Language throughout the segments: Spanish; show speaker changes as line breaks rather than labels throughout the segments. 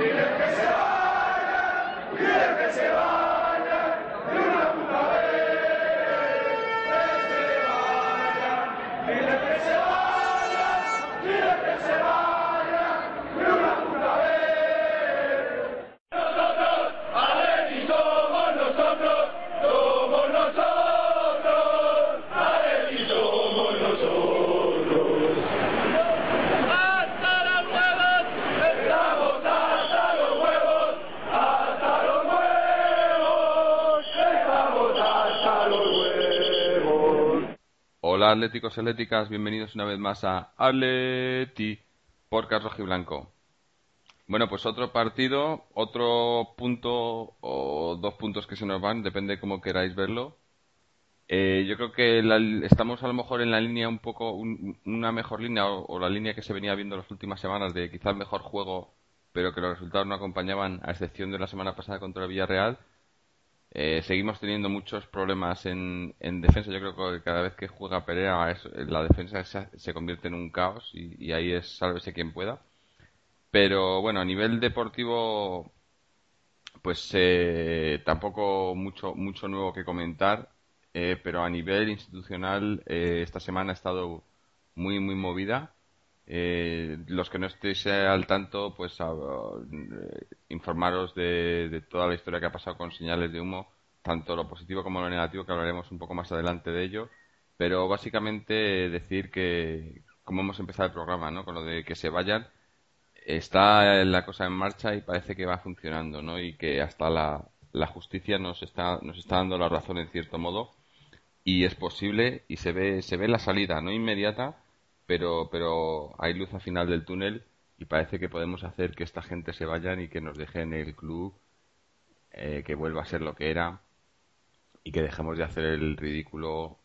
¡Piden que se vayan! Que se vayan! Atléticos y atléticas, bienvenidos una vez más a Atleti por Carlos Blanco. Bueno, pues otro partido, otro punto o dos puntos que se nos van, depende cómo queráis verlo. Eh, yo creo que estamos a lo mejor en la línea un poco, una mejor línea o, la línea que se venía viendo las últimas semanas de quizás mejor juego, pero que los resultados no acompañaban, a excepción de la semana pasada contra el Villarreal eh, seguimos teniendo muchos problemas en, defensa. Yo creo que cada vez que juega Perea, la defensa se, convierte en un caos y, ahí es sálvese quien pueda. Pero bueno, a nivel deportivo, pues eh, tampoco mucho, mucho nuevo que comentar. Eh, pero a nivel institucional, esta semana ha estado muy, muy movida. Eh, los que no estéis al tanto, pues eh, informaros de, toda la historia que ha pasado con señales de humo, tanto lo positivo como lo negativo, que hablaremos un poco más adelante de ello. Pero básicamente decir que, como hemos empezado el programa, ¿no? Con lo de que se vayan, está la cosa en marcha y parece que va funcionando, ¿no? Y que hasta la, la justicia nos está, nos está dando la razón en cierto modo y es posible y se ve, se ve la salida, no inmediata, pero, pero hay luz al final del túnel y parece que podemos hacer que esta gente se vayan y que nos dejen el club, eh, que vuelva a ser lo que era y que dejemos de hacer el ridículo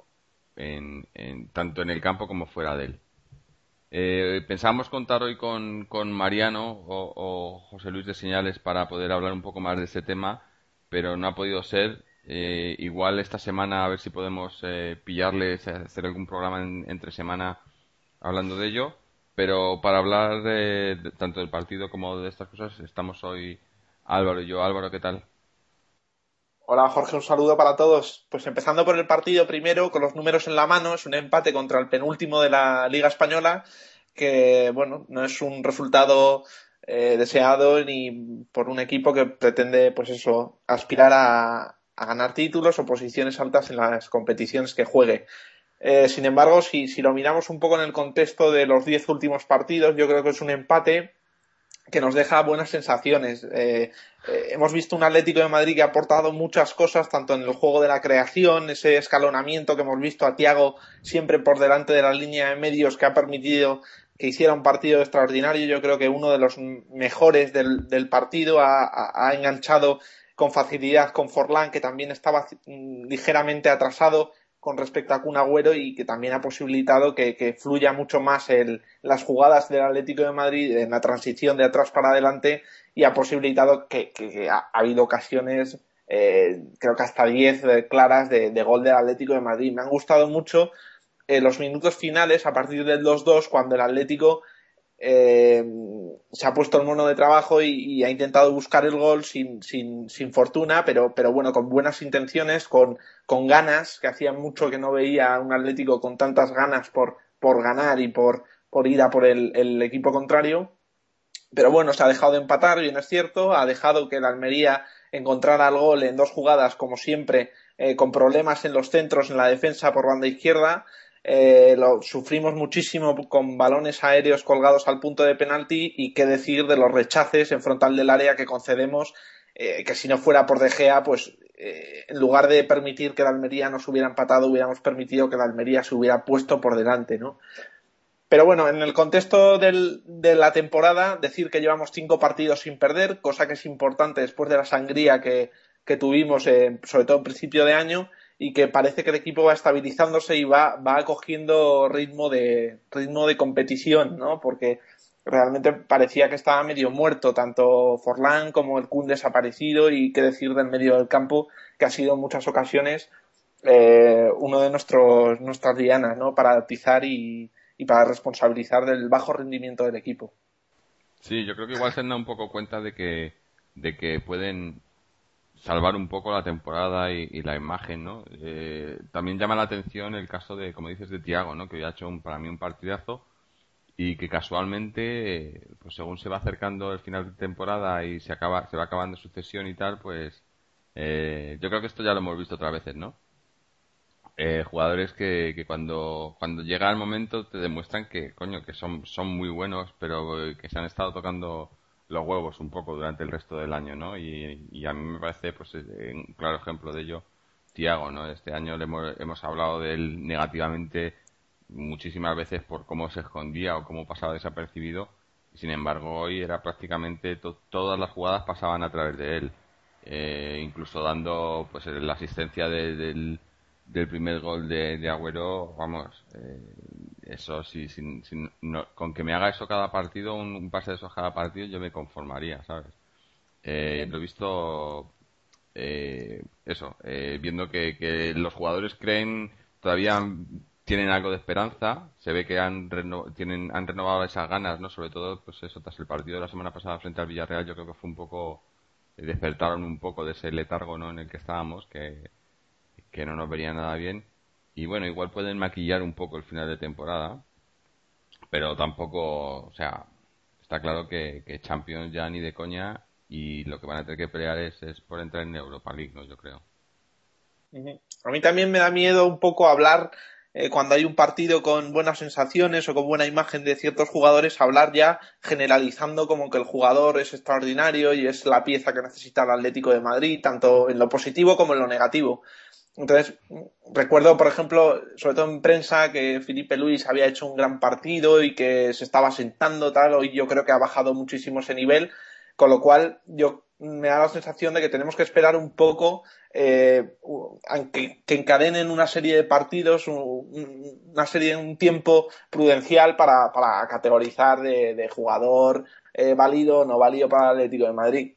en, tanto en el campo como fuera de él. Eh, pensábamos contar hoy con, con Mariano o, José Luis de Señales para poder hablar un poco más de este tema, pero no ha podido ser. Eh, igual esta semana a ver si podemos eh, pillarles, hacer algún programa entre semana hablando de ello, pero para hablar de, tanto del partido como de estas cosas estamos hoy Álvaro y yo. Álvaro, ¿qué tal?
Hola Jorge, un saludo para todos. Pues empezando por el partido primero, con los números en la mano, es un empate contra el penúltimo de la Liga Española, que bueno, no es un resultado eh, deseado ni por un equipo que pretende, pues eso, aspirar a, a ganar títulos o posiciones altas en las competiciones que juegue. Eh, sin embargo, si, lo miramos un poco en el contexto de los diez últimos partidos, yo creo que es un empate que nos deja buenas sensaciones. Eh, eh, hemos visto un Atlético de Madrid que ha aportado muchas cosas, tanto en el juego de la creación, ese escalonamiento que hemos visto a Tiago siempre por delante de la línea de medios que ha permitido que hiciera un partido extraordinario. Yo creo que uno de los mejores del, partido ha, enganchado con facilidad con Forlán, que también estaba mm, ligeramente atrasado con respecto a Kun Agüero y que también ha posibilitado que, fluya mucho más el, las jugadas del Atlético de Madrid en la transición de atrás para adelante y ha posibilitado que, ha, habido ocasiones, eh, creo que hasta 10 eh, claras de, gol del Atlético de Madrid. Me han gustado mucho eh, los minutos finales a partir del 2-2 cuando el Atlético eh, se ha puesto el mono de trabajo y, ha intentado buscar el gol sin, sin, fortuna, pero, pero, bueno, con buenas intenciones, con, con, ganas, que hacía mucho que no veía a un Atlético con tantas ganas por, por ganar y por, ir a por el, el, equipo contrario. Pero bueno, se ha dejado de empatar, bien es cierto, ha dejado que el Almería encontrara el gol en dos jugadas, como siempre, eh, con problemas en los centros, en la defensa por banda izquierda, eh, lo sufrimos muchísimo con balones aéreos colgados al punto de penalti y qué decir de los rechaces en frontal del área que concedemos, eh, que si no fuera por De Gea, pues eh, en lugar de permitir que la Almería nos hubiera empatado, hubiéramos permitido que la Almería se hubiera puesto por delante, ¿no? Pero bueno, en el contexto del, de la temporada, decir que llevamos cinco partidos sin perder, cosa que es importante después de la sangría que, que tuvimos, sobre todo en principio de año, y que parece que el equipo va estabilizándose y va, va cogiendo ritmo de, ritmo de competición, ¿no? Porque realmente parecía que estaba medio muerto, tanto Forlán como el Kun desaparecido y qué decir del medio del campo, que ha sido en muchas ocasiones eh, uno de nuestros, nuestras dianas, ¿no? Para atizar y, y para responsabilizar del bajo rendimiento del equipo.
Sí, yo creo que igual se han dado un poco cuenta de que, de que pueden salvar un poco la temporada y, la imagen, ¿no? Eh, también llama la atención el caso de, como dices, de Tiago, ¿no? Que hoy ha hecho un, para mí un partidazo y que casualmente, pues según se va acercando el final de temporada y se acaba, se va acabando su cesión y tal, pues eh, yo creo que esto ya lo hemos visto otras veces, ¿no? Eh, jugadores que, cuando, cuando llega el momento te demuestran que, coño, que son, son muy buenos, pero que se han estado tocando los huevos un poco durante el resto del año, ¿no? Y, a mí me parece, pues, eh, un claro ejemplo de ello, Tiago, ¿no? Este año le hemos, hemos hablado de él negativamente muchísimas veces por cómo se escondía o cómo pasaba desapercibido. Sin embargo, hoy era prácticamente todas las jugadas pasaban a través de él, eh, incluso dando pues la asistencia del, del primer gol de, de Agüero, vamos, eh, eso sí, sin, con que me haga eso cada partido, un, pase de esos cada partido, yo me conformaría, ¿sabes? Eh, lo he visto, eh, eso, eh, viendo que, que, los jugadores creen, todavía tienen algo de esperanza, se ve que han, tienen, han renovado esas ganas, ¿no? Sobre todo, pues eso, tras el partido de la semana pasada frente al Villarreal, yo creo que fue un poco, despertaron un poco de ese letargo, ¿no? En el que estábamos, que, que no nos vería nada bien y bueno, igual pueden maquillar un poco el final de temporada, pero tampoco, o sea, está claro que, Champions ya ni de coña y lo que van a tener que pelear es, es por entrar en Europa League, ¿no? Yo creo.
A mí también me da miedo un poco hablar eh, cuando hay un partido con buenas sensaciones o con buena imagen de ciertos jugadores, hablar ya generalizando como que el jugador es extraordinario y es la pieza que necesita el Atlético de Madrid, tanto en lo positivo como en lo negativo. Entonces, recuerdo, por ejemplo, sobre todo en prensa, que Felipe Luis había hecho un gran partido y que se estaba sentando, tal. Hoy yo creo que ha bajado muchísimo ese nivel, con lo cual yo me da la sensación de que tenemos que esperar un poco eh, que, encadenen una serie de partidos, una serie de un tiempo prudencial para, para categorizar de, jugador eh, válido o no válido para el Atlético de Madrid.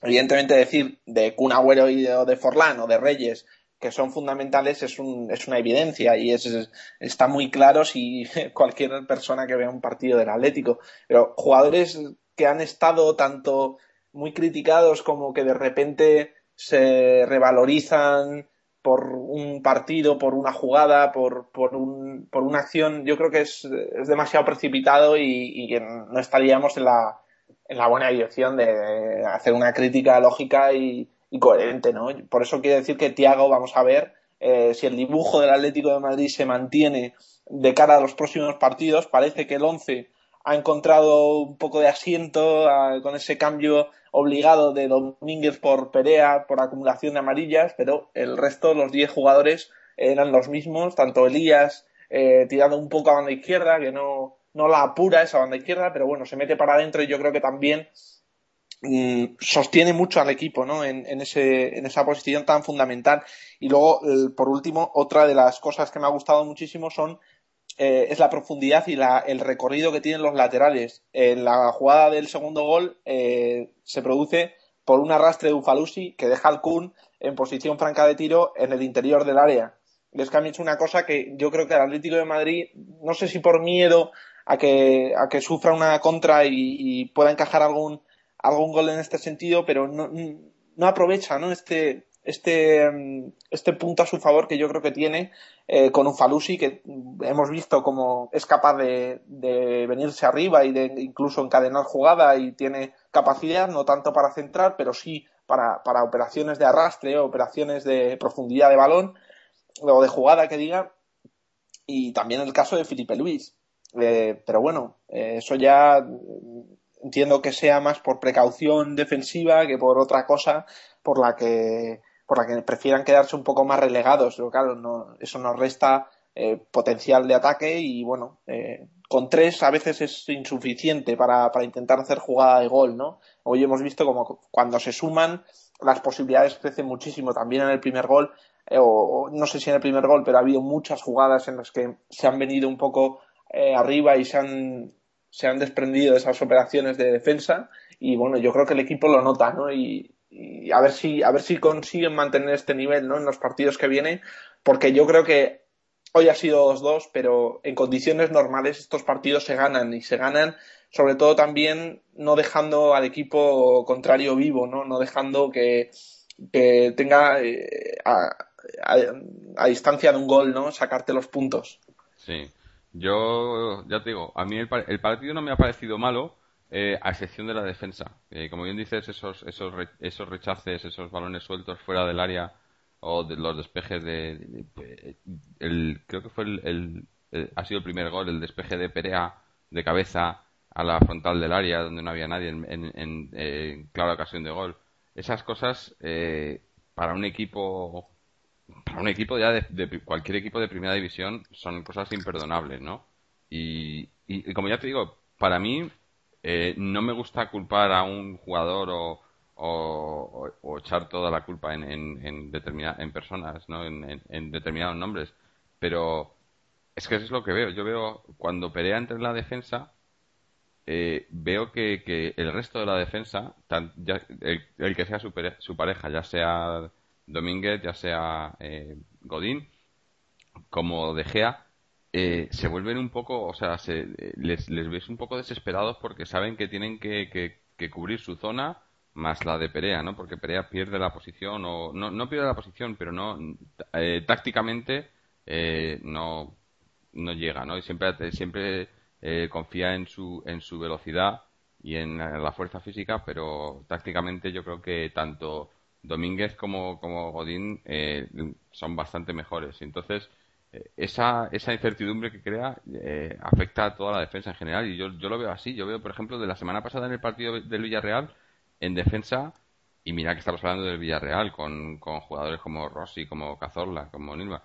Evidentemente decir de Kun Agüero y de, de Forlán o de Reyes que son fundamentales es, un, es una evidencia y es, está muy claro si cualquier persona que vea un partido del Atlético. Pero jugadores que han estado tanto muy criticados como que de repente se revalorizan por un partido, por una jugada, por, por, un, por una acción, yo creo que es, es demasiado precipitado y, que no estaríamos en la, en la buena dirección de hacer una crítica lógica y, y coherente, ¿no? Por eso quiere decir que Tiago, vamos a ver eh, si el dibujo del Atlético de Madrid se mantiene de cara a los próximos partidos. Parece que el 11 ha encontrado un poco de asiento con ese cambio obligado de Domínguez por Perea, por acumulación de amarillas, pero el resto, los 10 jugadores, eran los mismos, tanto Elías eh, tirando un poco a banda izquierda, que no, no la apura esa banda izquierda, pero bueno, se mete para adentro y yo creo que también sostiene mucho al equipo ¿no? en, ese, en esa posición tan fundamental. Y luego, por último, otra de las cosas que me ha gustado muchísimo son eh, es la profundidad y la, el recorrido que tienen los laterales. En la jugada del segundo gol eh, se produce por un arrastre de Ufalusi que deja al Kun en posición franca de tiro en el interior del área. Y es que han hecho una cosa que yo creo que el Atlético de Madrid, no sé si por miedo a que, a que sufra una contra y pueda encajar algún, algún gol en este sentido, pero no, no aprovecha ¿no? Este, este, este punto a su favor que yo creo que tiene eh, con un Falusi que hemos visto como es capaz de, de, venirse arriba y de incluso encadenar jugada y tiene capacidad no tanto para centrar pero sí para, para operaciones de arrastre operaciones de profundidad de balón o de jugada que diga y también el caso de Felipe Luis eh, pero bueno eh, eso ya entiendo que sea más por precaución defensiva que por otra cosa por la que por la que prefieran quedarse un poco más relegados. Pero claro, no, eso nos resta eh, potencial de ataque y bueno, eh, con tres a veces es insuficiente para, para, intentar hacer jugada de gol, ¿no? Hoy hemos visto como cuando se suman las posibilidades crecen muchísimo también en el primer gol, eh, o, no sé si en el primer gol, pero ha habido muchas jugadas en las que se han venido un poco arriba y se han se han desprendido de esas operaciones de defensa y bueno, yo creo que el equipo lo nota, ¿no? Y, a ver si a ver si consiguen mantener este nivel, ¿no? En los partidos que vienen, porque yo creo que hoy ha sido 2-2, pero en condiciones normales estos partidos se ganan y se ganan sobre todo también no dejando al equipo contrario vivo, ¿no? No dejando que, tenga eh, a, distancia de un gol, ¿no? Sacarte los puntos.
Sí. Yo, ya te digo, a mí el, partido no me ha parecido malo, eh, a excepción de la defensa. Eh, como bien dices, esos, esos, esos rechaces, esos balones sueltos fuera del área o de los despejes de, el, creo que fue el, ha sido el primer gol, el despeje de Perea de cabeza a la frontal del área donde no había nadie en, clara ocasión de gol. Esas cosas eh, para un equipo para un equipo ya de, cualquier equipo de primera división son cosas imperdonables, ¿no? Y, como ya te digo, para mí eh, no me gusta culpar a un jugador o, o, echar toda la culpa en, en, en, personas, ¿no? En, determinados nombres. Pero es que eso es lo que veo. Yo veo cuando Perea entre en la defensa, eh, veo que, que, el resto de la defensa, el, que sea su, su, pareja, ya sea Domínguez, ya sea eh, Godín, como De Gea, eh, se vuelven un poco, o sea, se, les, les ves un poco desesperados porque saben que tienen que, que cubrir su zona más la de Perea, ¿no? Porque Perea pierde la posición o no, no pierde la posición, pero no eh, tácticamente eh, no no llega, ¿no? Y siempre siempre eh, confía en su en su velocidad y en la fuerza física, pero tácticamente yo creo que tanto Domínguez como como Godín son bastante mejores. Entonces esa, esa incertidumbre que crea afecta a toda la defensa en general y yo, yo lo veo así. Yo veo, por ejemplo, de la semana pasada en el partido del Villarreal, en defensa, y mira que estamos hablando del Villarreal, con, con jugadores como Rossi, como Cazorla, como Nilma.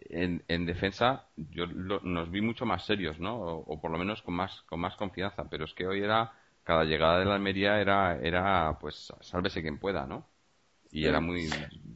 En, en defensa yo nos vi mucho más serios, ¿no? O, por lo menos con más, con más confianza. Pero es que hoy era, cada llegada de la Almería era, era pues, sálvese quien pueda, ¿no? Y era muy,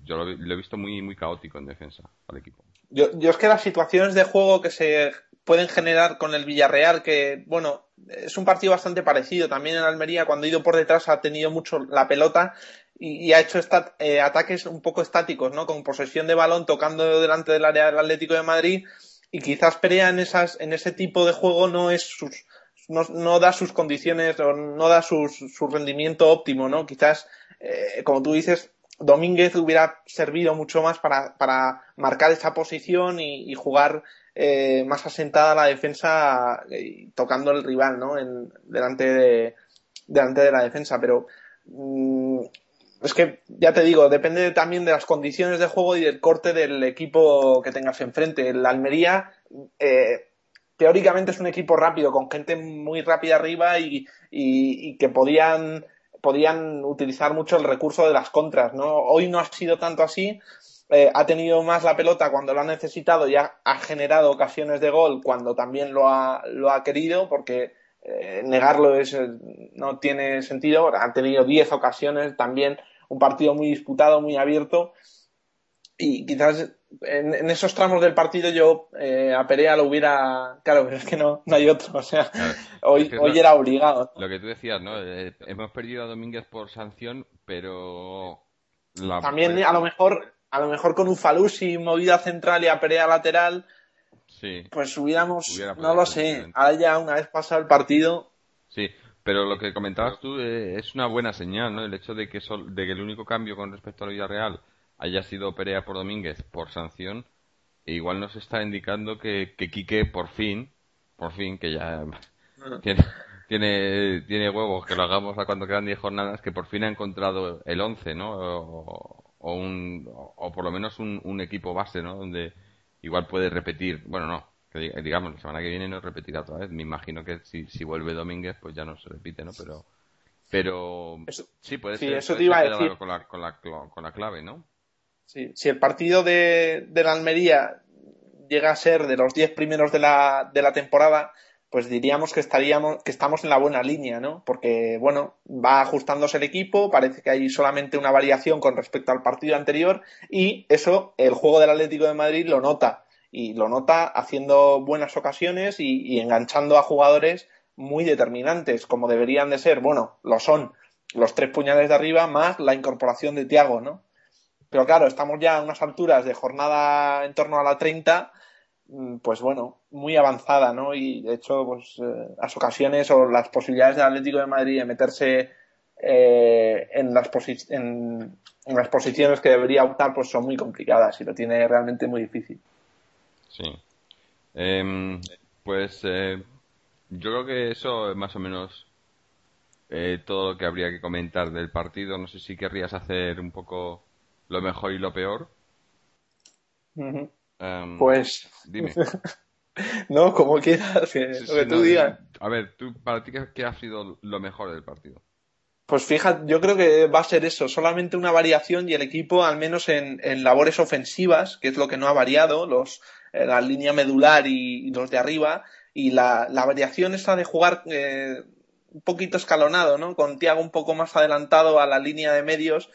yo lo, he visto muy, muy caótico en defensa al equipo.
Yo, yo es que las situaciones de juego que se pueden generar con el Villarreal, que, bueno, es un partido bastante parecido. También en Almería, cuando ha ido por detrás, ha tenido mucho la pelota y, ha hecho eh, ataques un poco estáticos, ¿no? Con posesión de balón, tocando delante del área del Atlético de Madrid. Y quizás Perea en, esas, en ese tipo de juego no es sus, no, da sus condiciones o no da su rendimiento óptimo, ¿no? Quizás, eh, como tú dices, Domínguez hubiera servido mucho más para, para marcar esa posición y, y jugar eh, más asentada la defensa eh, tocando el rival, ¿no? En, delante de delante de la defensa, pero mm, es que ya te digo, depende también de las condiciones de juego y del corte del equipo que tengas enfrente. El Almería eh, teóricamente es un equipo rápido, con gente muy rápida arriba y, y, y que podían podían utilizar mucho el recurso de las contras, ¿no? Hoy no ha sido tanto así, eh, ha tenido más la pelota cuando lo ha necesitado y ha, generado ocasiones de gol cuando también lo ha, lo ha querido, porque eh, negarlo es, eh, no tiene sentido. Han tenido 10 ocasiones también, un partido muy disputado, muy abierto. Y quizás en, esos tramos del partido yo a Perea lo hubiera. Claro, pero es que no, no hay otro. O sea, hoy, hoy era obligado.
Lo que tú decías, ¿no? hemos perdido a Domínguez por sanción, pero.
También a lo mejor a lo mejor con un Falusi movida central y a Perea lateral,
sí.
pues hubiéramos, no lo sé, ahora ya una vez pasado el partido.
Sí, pero lo que comentabas tú eh, es una buena señal, ¿no? El hecho de que, de que el único cambio con respecto a la Villarreal haya sido Perea por Domínguez por sanción, e igual nos está indicando que, que Quique por fin, por fin, que ya tiene, tiene, tiene huevos que lo hagamos a cuando quedan 10 jornadas, que por fin ha encontrado el 11, ¿no? o, un, o por lo menos un, un equipo base, ¿no? Donde igual puede repetir, bueno, no, digamos, la semana que viene no repetirá otra vez. Me imagino que si, si vuelve Domínguez, pues ya no se repite, ¿no? Pero, pero sí, puede ser,
eso te iba a decir.
Con, la, con, la, con la clave, ¿no?
Sí, si el partido de, la Almería llega a ser de los 10 primeros de la, de la temporada, pues diríamos que estaríamos, que estamos en la buena línea, ¿no? Porque, bueno, va ajustándose el equipo, parece que hay solamente una variación con respecto al partido anterior, y eso el juego del Atlético de Madrid lo nota, y lo nota haciendo buenas ocasiones y, enganchando a jugadores muy determinantes, como deberían de ser, bueno, lo son los tres puñales de arriba más la incorporación de Tiago, ¿no? Pero claro, estamos ya a unas alturas de jornada en torno a la 30 mm, pues bueno, muy avanzada, ¿no? Y de hecho, pues eh, las ocasiones o las posibilidades del Atlético de Madrid de meterse eh, en, las en, las posiciones que debería optar, pues son muy complicadas y lo tiene realmente muy difícil.
Sí. Em, pues eh, yo creo que eso es más o menos todo lo que habría que comentar del partido. No sé si querrías hacer un poco lo mejor y lo peor.
Em, pues. Dime. no, como quieras, que, lo que tú digas.
A ver, ¿tú, ¿para ti qué, ha sido lo mejor del partido?
Pues fíjate, yo creo que va a ser eso, solamente una variación y el equipo, al menos en, labores ofensivas, que es lo que no ha variado, los, eh, la línea medular y, los de arriba, y la, variación esa de jugar eh, un poquito escalonado, ¿no? Con Tiago un poco más adelantado a la línea de medios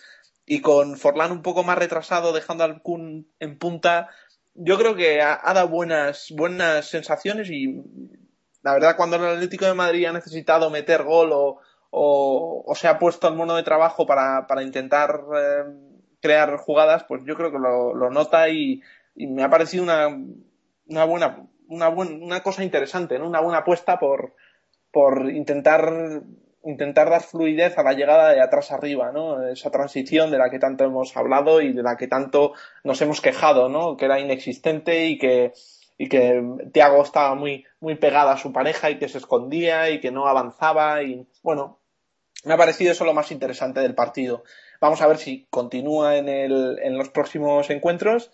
y con Forlán un poco más retrasado, dejando al Kun en punta, yo creo que ha, dado buenas, buenas sensaciones y la verdad cuando el Atlético de Madrid ha necesitado meter gol o, o, se ha puesto el mono de trabajo para, para intentar eh, crear jugadas, pues yo creo que lo, nota y, me ha parecido una, una buena una, una cosa interesante, ¿no? una buena apuesta por, por intentar intentar dar fluidez a la llegada de atrás arriba, ¿no? Esa transición de la que tanto hemos hablado y de la que tanto nos hemos quejado, ¿no? Que era inexistente y que, y que Tiago estaba muy, muy pegada a su pareja y que se escondía y que no avanzaba y, bueno, me ha parecido eso lo más interesante del partido. Vamos a ver si continúa en, el, en los próximos encuentros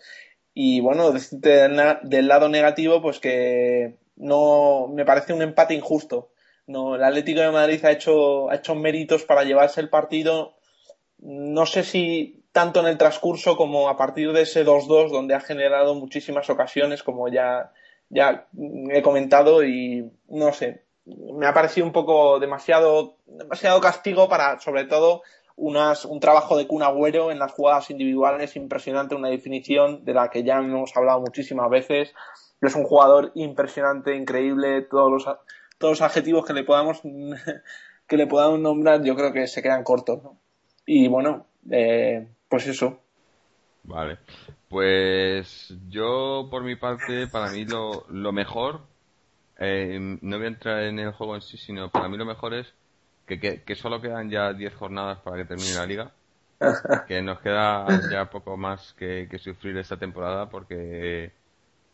y, bueno, del lado negativo, pues que no, me parece un empate injusto no, el Atlético de Madrid ha hecho, ha hecho méritos para llevarse el partido. No sé si tanto en el transcurso como a partir de ese 2-2, donde ha generado muchísimas ocasiones, como ya, ya he comentado, y no sé, me ha parecido un poco demasiado, demasiado castigo para, sobre todo, unas, un trabajo de Kun Agüero en las jugadas individuales impresionante, una definición de la que ya hemos hablado muchísimas veces. Es un jugador impresionante, increíble, todos los, todos los adjetivos que le podamos que le podamos nombrar yo creo que se quedan cortos ¿no? y bueno eh, pues eso.
Vale. Pues yo por mi parte para mí lo, lo mejor eh, no voy a entrar en el juego en sí sino para mí lo mejor es que, que, solo quedan ya 10 jornadas para que termine la liga. Que nos queda ya poco más que, que sufrir esta temporada porque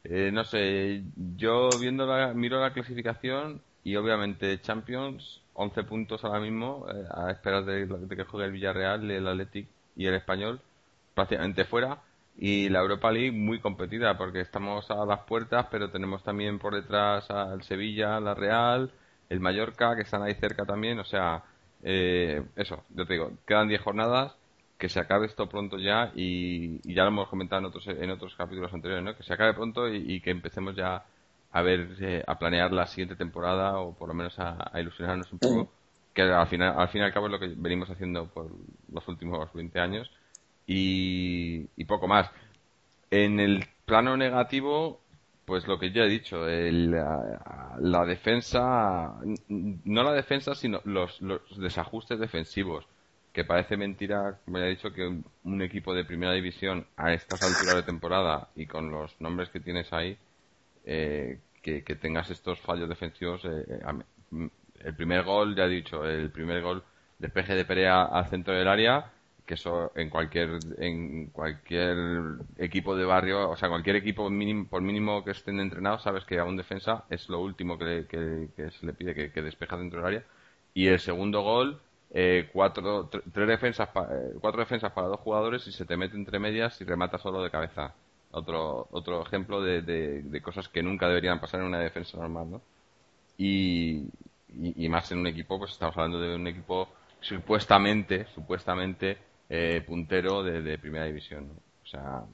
eh, no sé, yo viendo la, miro la clasificación y obviamente Champions, 11 puntos ahora mismo, eh, a esperar de, que juegue el Villarreal, el Athletic y el Español, prácticamente fuera. Y la Europa League muy competida, porque estamos a las puertas, pero tenemos también por detrás al Sevilla, la Real, el Mallorca, que están ahí cerca también. O sea, eh, eso, yo te digo, quedan 10 jornadas, que se acabe esto pronto ya, y, ya lo hemos comentado en otros, en otros capítulos anteriores, ¿no? Que se acabe pronto y que empecemos ya a ver, eh, a planear la siguiente temporada o por lo menos a, ilusionarnos un poco, que al final, al fin y al cabo es lo que venimos haciendo por los últimos 20 años y, poco más. En el plano negativo, pues lo que ya he dicho, la, defensa, no la defensa, sino los, los desajustes defensivos, que parece mentira, como ya he dicho, que un equipo de primera división a estas alturas de temporada y con los nombres que tienes ahí, eh, que, tengas estos fallos defensivos. Eh, eh, el primer gol, ya he dicho, el primer gol despeje de Perea al centro del área, que eso en cualquier en cualquier equipo de barrio, o sea, cualquier equipo mínimo, por mínimo que estén entrenados, sabes que a un defensa es lo último que, se le pide que, que despeja dentro del área. Y el segundo gol, cuatro, tres defensas, cuatro defensas para dos jugadores y se te mete entre medias y remata solo de cabeza otro, otro ejemplo de, de, cosas que nunca deberían pasar en una defensa normal, ¿no? Y, y, más en un equipo, pues estamos hablando de un equipo supuestamente, supuestamente eh, puntero de, primera división, O sea,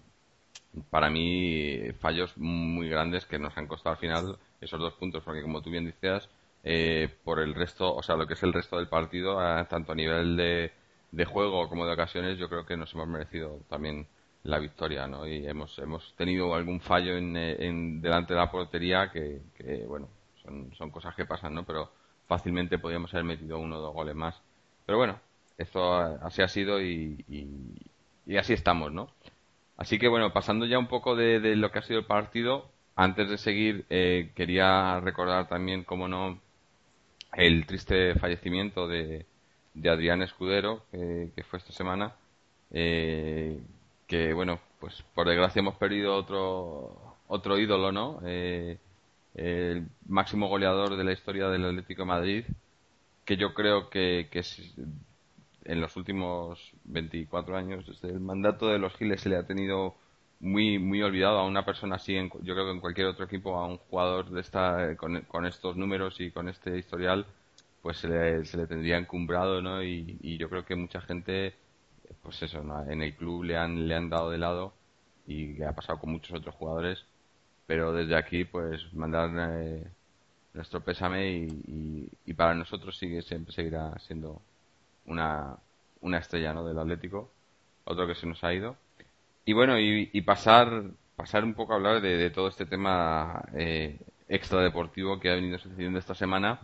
para mí fallos muy grandes que nos han costado al final esos dos puntos, porque como tú bien decías, eh, por el resto, o sea, lo que es el resto del partido, tanto a nivel de, de juego como de ocasiones, yo creo que nos hemos merecido también la victoria, ¿no? Y hemos, hemos tenido algún fallo en, delante de la portería que, que bueno, son, son, cosas que pasan, ¿no? Pero fácilmente podríamos haber metido uno o dos goles más. Pero bueno, esto así ha sido y, y, así estamos, ¿no? Así que bueno, pasando ya un poco de, de, lo que ha sido el partido, antes de seguir, eh, quería recordar también, como no, el triste fallecimiento de, de Adrián Escudero, que fue esta semana, eh, que bueno, pues por desgracia hemos perdido otro, otro ídolo, ¿no? Eh, el máximo goleador de la historia del Atlético de Madrid, que yo creo que, que en los últimos 24 años, desde el mandato de los Giles se le ha tenido muy muy olvidado a una persona así, yo creo que en cualquier otro equipo, a un jugador de esta, con, con estos números y con este historial, pues se le, se le tendría encumbrado, ¿no? Y, yo creo que mucha gente, pues eso, en el club le han, le han dado de lado y que ha pasado con muchos otros jugadores, pero desde aquí, pues mandar eh, nuestro pésame y, y, para nosotros sigue siempre seguirá siendo una, una estrella, ¿no? Del Atlético, otro que se nos ha ido y bueno, y, pasar, pasar un poco a hablar de, todo este tema eh, extradeportivo que ha venido sucediendo esta semana.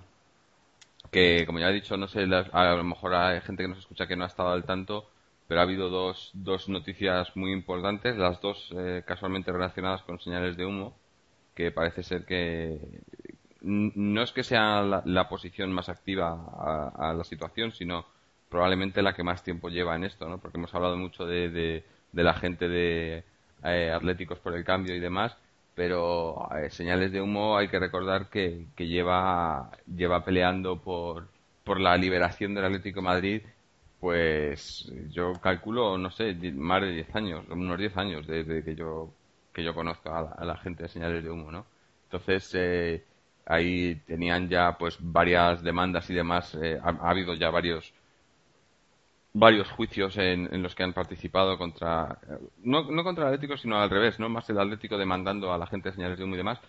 Que, como ya he dicho, no sé, a lo mejor hay gente que nos escucha que no ha estado al tanto, pero ha habido dos, dos noticias muy importantes, las dos eh, casualmente relacionadas con señales de humo, que parece ser que no es que sea la, posición más activa a, la situación, sino probablemente la que más tiempo lleva en esto, ¿no? Porque hemos hablado mucho de de la gente de eh, Atléticos por el Cambio y demás, pero eh, señales de humo hay que recordar que, que lleva, lleva peleando por, por la liberación del Atlético Madrid, pues yo calculo, no sé, más de 10 años, unos 10 años desde que yo, que yo conozco a la, gente de señales de humo, ¿no? Entonces, eh, ahí tenían ya pues varias demandas y demás, ha, habido ya varios varios juicios en, los que han participado contra, no, no, contra el Atlético, sino al revés, ¿no? Más el Atlético demandando a la gente señales de humo y demás.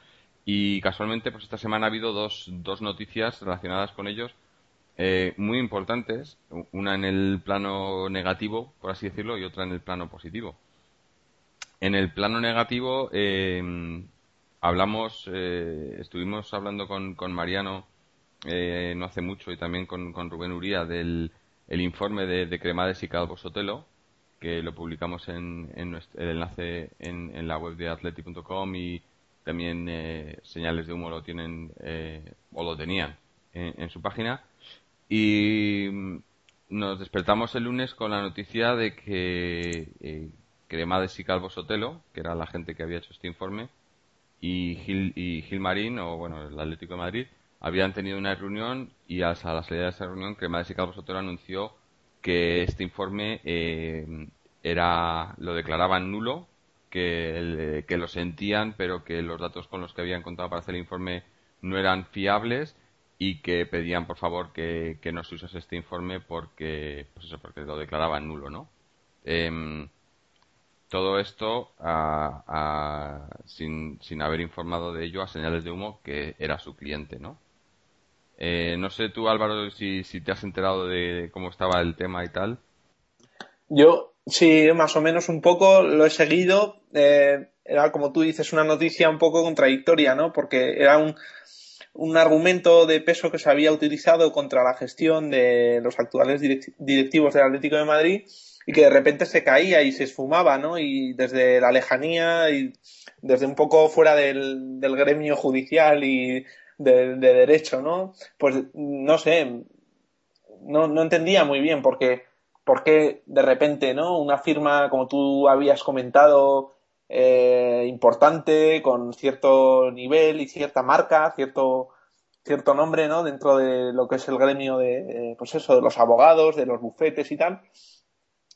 Y casualmente, pues esta semana ha habido dos, dos noticias relacionadas con ellos eh, muy importantes, una en el plano negativo, por así decirlo, y otra en el plano positivo. En el plano negativo, eh, hablamos, eh, estuvimos hablando con, con Mariano no hace mucho y también con, con Rubén Uría del, el informe de, Cremades y Calvo Sotelo, que lo publicamos en, el enlace en, la web de atleti.com y también eh, señales de humo lo tienen eh, o lo tenían en, su página. Y mm, nos despertamos el lunes con la noticia de que eh, Cremades y Calvo Sotelo, que era la gente que había hecho este informe, y Gil, y Gil Marín, o bueno, el Atlético de Madrid, habían tenido una reunión y a la salida de esa reunión Cremades y Calvo Sotelo anunció que este informe eh, era lo declaraban nulo, que, que lo sentían, pero que los datos con los que habían contado para hacer el informe no eran fiables y que pedían por favor que, no se usase este informe porque pues eso porque lo declaraban nulo no em, todo esto sin, sin haber informado de ello a señales de humo que era su cliente no eh, no sé tú, Álvaro, si, si te has enterado de cómo estaba el tema y tal.
Yo sí, más o menos un poco lo he seguido. Eh, era, como tú dices, una noticia un poco contradictoria, ¿no? Porque era un, un argumento de peso que se había utilizado contra la gestión de los actuales directivos del Atlético de Madrid y que de repente se caía y se esfumaba, ¿no? Y desde la lejanía y desde un poco fuera del, gremio judicial y de, derecho, ¿no? Pues no sé, no, no entendía muy bien por qué de repente, ¿no? Una firma, como tú habías comentado, eh, importante, con cierto nivel y cierta marca, cierto, cierto nombre, ¿no? Dentro de lo que es el gremio de, pues eso, de los abogados, de los bufetes y tal,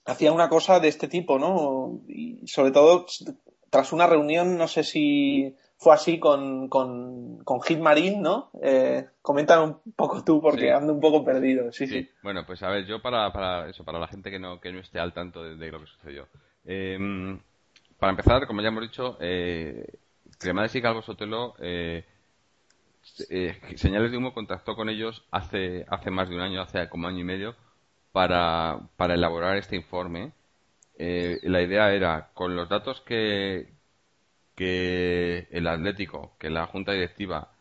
hacía una cosa de este tipo, ¿no? Y sobre todo tras una reunión, no sé si fue así con, con, con Hit ¿no? Eh, coméntame un poco tú porque ando un poco perdido. Sí, sí,
Bueno, pues a ver, yo para, para eso, para la gente que no, que no esté al tanto de, lo que sucedió. Eh, para empezar, como ya hemos dicho, eh, Cremades y Calvo Sotelo, eh, eh, Señales de Humo contactó con ellos hace, hace más de un año, hace como año y medio, para, para elaborar este informe. Eh, la idea era, con los datos que, que el Atlético, que la Junta Directiva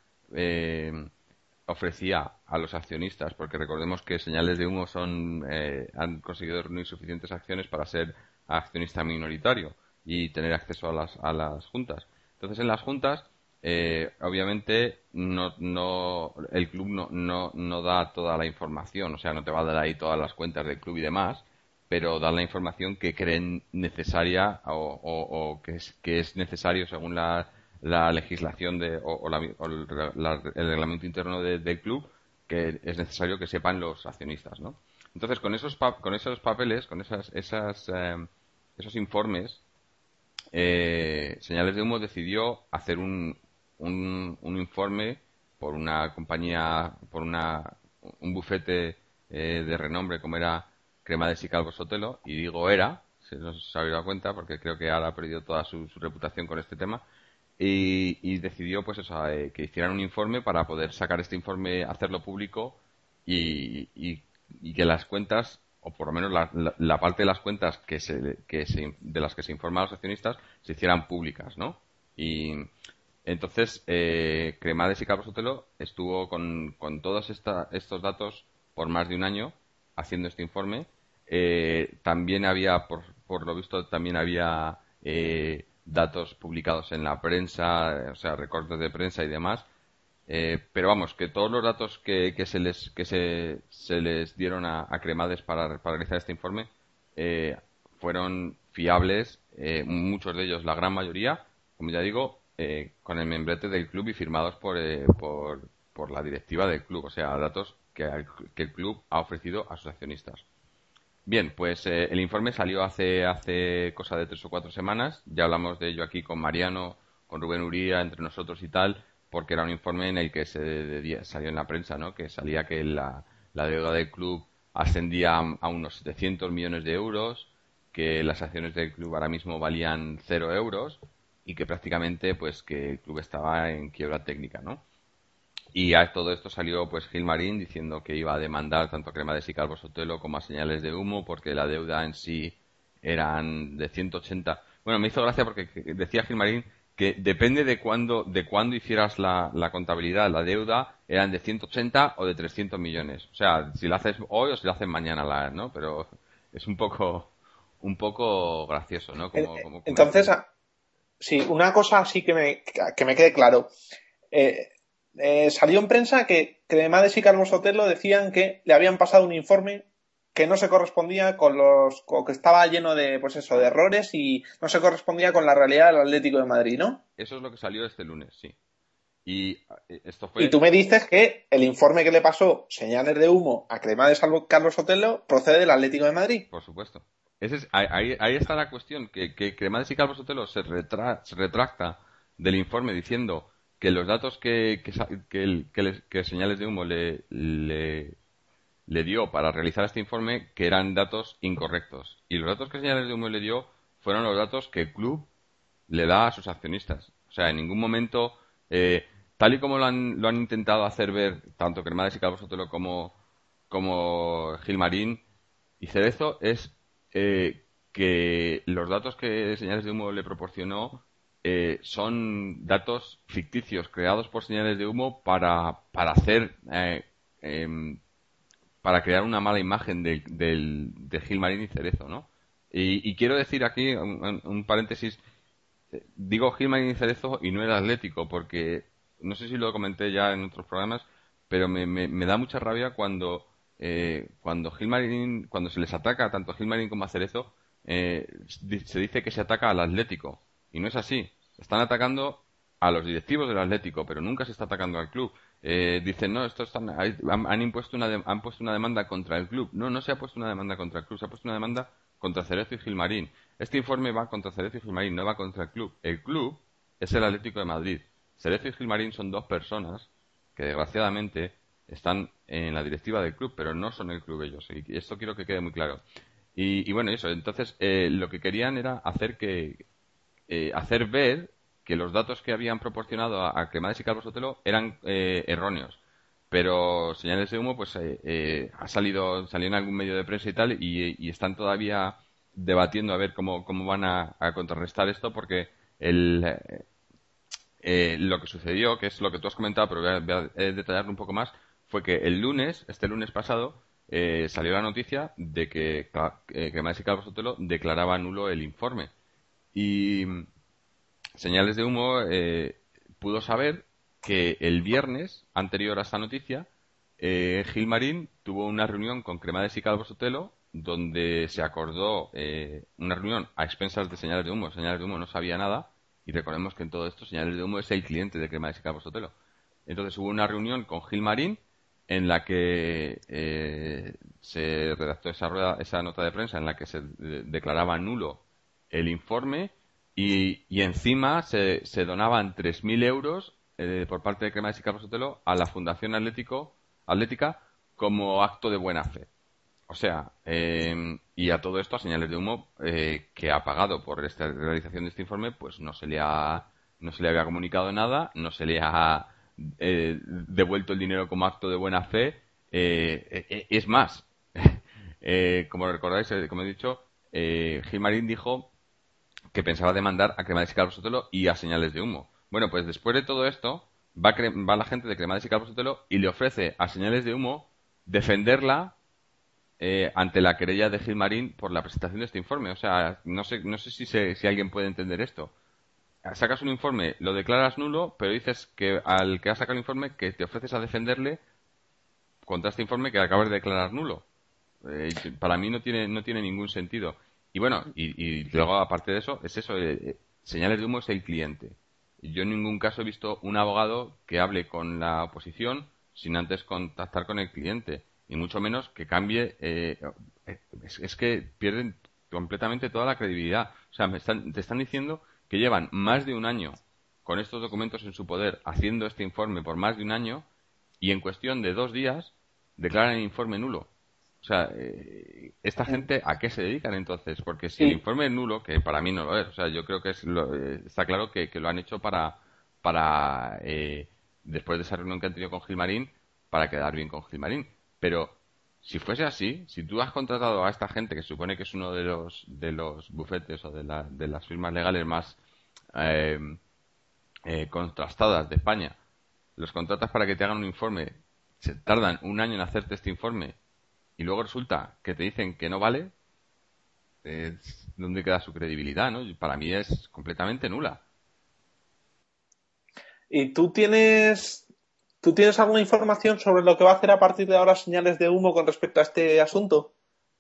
ofrecía a los accionistas, porque recordemos que señales de humo son eh, han conseguido reunir suficientes acciones para ser accionista minoritario y tener acceso a las, a las juntas. Entonces, en las juntas eh, obviamente no, no, el club no, no, no da toda la información, o sea, no te va a dar ahí todas las cuentas del club y demás, pero da la información que creen necesaria o, que, es, que es necesario según la, la legislación de, o, el, reglamento interno del club que es necesario que sepan los accionistas, ¿no? Entonces, con esos, con esos papeles, con esas, esas, eh, esos informes, eh, Señales de Humo decidió hacer un, un, informe por una compañía, por una, un bufete eh, de renombre como era Cremades y Calvo Sotelo, y digo era, se nos habéis dado cuenta, porque creo que ahora ha perdido toda su, reputación con este tema, y, decidió pues eso, eh, que hicieran un informe para poder sacar este informe, hacerlo público y, que las cuentas, o por lo menos la, parte de las cuentas que se, que de las que se informa a los accionistas, se hicieran públicas, ¿no? Y entonces, eh, Cremades y Carlos estuvo con, con todos estos datos por más de un año haciendo este informe. Eh, también había, por, por, lo visto, también había eh, datos publicados en la prensa, o sea, recortes de prensa y demás. Eh, pero vamos, que todos los datos que, que se les que se, se les dieron a, Cremades para, para, realizar este informe eh, fueron fiables, eh, muchos de ellos, la gran mayoría, como ya digo, con el membrete del club y firmados por, por, por, la directiva del club, o sea, datos que, el club ha ofrecido a sus accionistas. Bien, pues eh, el informe salió hace, hace cosa de tres o cuatro semanas. Ya hablamos de ello aquí con Mariano, con Rubén Uría, entre nosotros y tal, porque era un informe en el que se salió en la prensa, ¿no? Que salía que la, deuda del club ascendía a, unos 700 millones de euros, que las acciones del club ahora mismo valían cero euros y que prácticamente, pues, que el club estaba en quiebra técnica, ¿no? Y a todo esto salió pues Gilmarín diciendo que iba a demandar tanto a Cremades y Calvo Sotelo como a Señales de Humo porque la deuda en sí eran de 180. Bueno, me hizo gracia porque decía Gilmarín que depende de cuándo de cuándo hicieras la, la, contabilidad, la deuda eran de 180 o de 300 millones. O sea, si la haces hoy o si la haces mañana, la, ¿no? Pero es un poco un poco gracioso, ¿no?
Como, como, Entonces, ah, sí, una cosa así que me, que me quede claro. Eh, eh, salió en prensa que Cremades y Carlos Sotelo decían que le habían pasado un informe que no se correspondía con los que estaba lleno de pues eso de errores y no se correspondía con la realidad del Atlético de Madrid, ¿no?
Eso es lo que salió este lunes, sí. Y
eh, esto fue... Y tú me dices que el informe que le pasó señales de humo a Cremades Carlos Sotelo procede del Atlético de Madrid.
Por supuesto. ahí, está la cuestión, que, que Cremades y Carlos Sotelo se, se retracta del informe diciendo que los datos que, que, Señales de Humo le, le, dio para realizar este informe, que eran datos incorrectos. Y los datos que Señales de Humo le dio fueron los datos que el club le da a sus accionistas. O sea, en ningún momento, eh, tal y como lo han, lo han intentado hacer ver tanto Cremades y Calvo Sotelo como, como Gilmarín y Cerezo, es eh, que los datos que Señales de Humo le proporcionó eh, son datos ficticios creados por señales de humo para, para hacer eh, em, para crear una mala imagen de, del, de Gilmarín y Cerezo, ¿no? Y, quiero decir aquí un, paréntesis, digo Gilmarín y Cerezo y no el Atlético, porque no sé si lo comenté ya en otros programas, pero me, me, da mucha rabia cuando eh, cuando Gilmarín, cuando se les ataca tanto a Gilmarín como a Cerezo, se dice que se ataca al Atlético y no es así. Están atacando a los directivos del Atlético, pero nunca se está atacando al club. Eh, dicen, no, estos están, han, impuesto una han puesto una demanda contra el club. No, no se ha puesto una demanda contra el club, se ha puesto una demanda contra Cerezo y Gilmarín. Este informe va contra Cerezo y Gilmarín, no va contra el club. El club es el Atlético de Madrid. Cerezo y Gilmarín son dos personas que desgraciadamente están en la directiva del club, pero no son el club ellos. Y esto quiero que quede muy claro. Y, bueno, eso. Entonces, eh, lo que querían era hacer que eh, hacer ver que los datos que habían proporcionado a, Cremades y Calvo Sotelo eran eh, erróneos. Pero señales de humo, pues eh, ha salido, salió en algún medio de prensa y tal, y, están todavía debatiendo a ver cómo, cómo van a, contrarrestar esto, porque el, lo que sucedió, que es lo que tú has comentado, pero voy a, detallarlo un poco más, fue que el lunes, este lunes pasado, salió la noticia de que Cremades y Calvo Sotelo declaraba nulo el informe y señales de humo eh, pudo saber que el viernes anterior a esta noticia, eh, Gilmarín tuvo una reunión con Cremades y Calvo Sotelo donde se acordó eh, una reunión a expensas de señales de humo. Señales de humo no sabía nada y recordemos que en todo esto señales de humo es el cliente de Cremades y Calvo Sotelo. Entonces hubo una reunión con Gilmarín en la que eh, se redactó esa, rueda, esa nota de prensa en la que se declaraba nulo el informe y, y encima se, se donaban 3.000 euros eh, por parte de Cremades y Calvo Sotelo a la Fundación Atlético, Atlética como acto de buena fe. O sea, eh, y a todo esto, a señales de humo eh, que ha pagado por esta realización de este informe, pues no se le ha, no se le había comunicado nada, no se le ha eh, devuelto el dinero como acto de buena fe. es más, como recordáis, como he dicho, Gilmarín dijo que pensaba demandar a Cremades y Calvo y a señales de humo. Bueno, pues después de todo esto, va, va la gente de Cremades y Calvo Sotelo y le ofrece a señales de humo defenderla eh, ante la querella de Gilmarín por la presentación de este informe. O sea, no sé, no sé si, si alguien puede entender esto. Sacas un informe, lo declaras nulo, pero dices que al que ha sacado el informe que te ofreces a defenderle contra este informe que acabas de declarar nulo. Eh, para mí no tiene, no tiene ningún sentido. Y bueno, y, luego aparte de eso, es eso, eh, señales de humo es el cliente. Yo en ningún caso he visto un abogado que hable con la oposición sin antes contactar con el cliente y mucho menos que cambie. Eh, es, que pierden completamente toda la credibilidad. O sea, me están, te están diciendo que llevan más de un año con estos documentos en su poder haciendo este informe por más de un año y en cuestión de dos días declaran el informe nulo. O sea, eh, ¿esta gente a qué se dedican entonces? Porque si el informe es nulo, que para mí no lo es, o sea, yo creo que es eh, está claro que, lo han hecho para, para después de esa reunión que han tenido con Gilmarín, para quedar bien con Gilmarín. Pero si fuese así, si tú has contratado a esta gente que supone que es uno de los, de los bufetes o de, de las firmas legales más eh, eh, contrastadas de España, los contratas para que te hagan un informe, se tardan un año en hacerte este informe y luego resulta que te dicen que no vale, ¿dónde queda su credibilidad? ¿no? Para mí es completamente nula.
¿Y tú tienes ¿Tú tienes alguna información sobre lo que va a hacer a partir de ahora señales de humo con respecto a este asunto?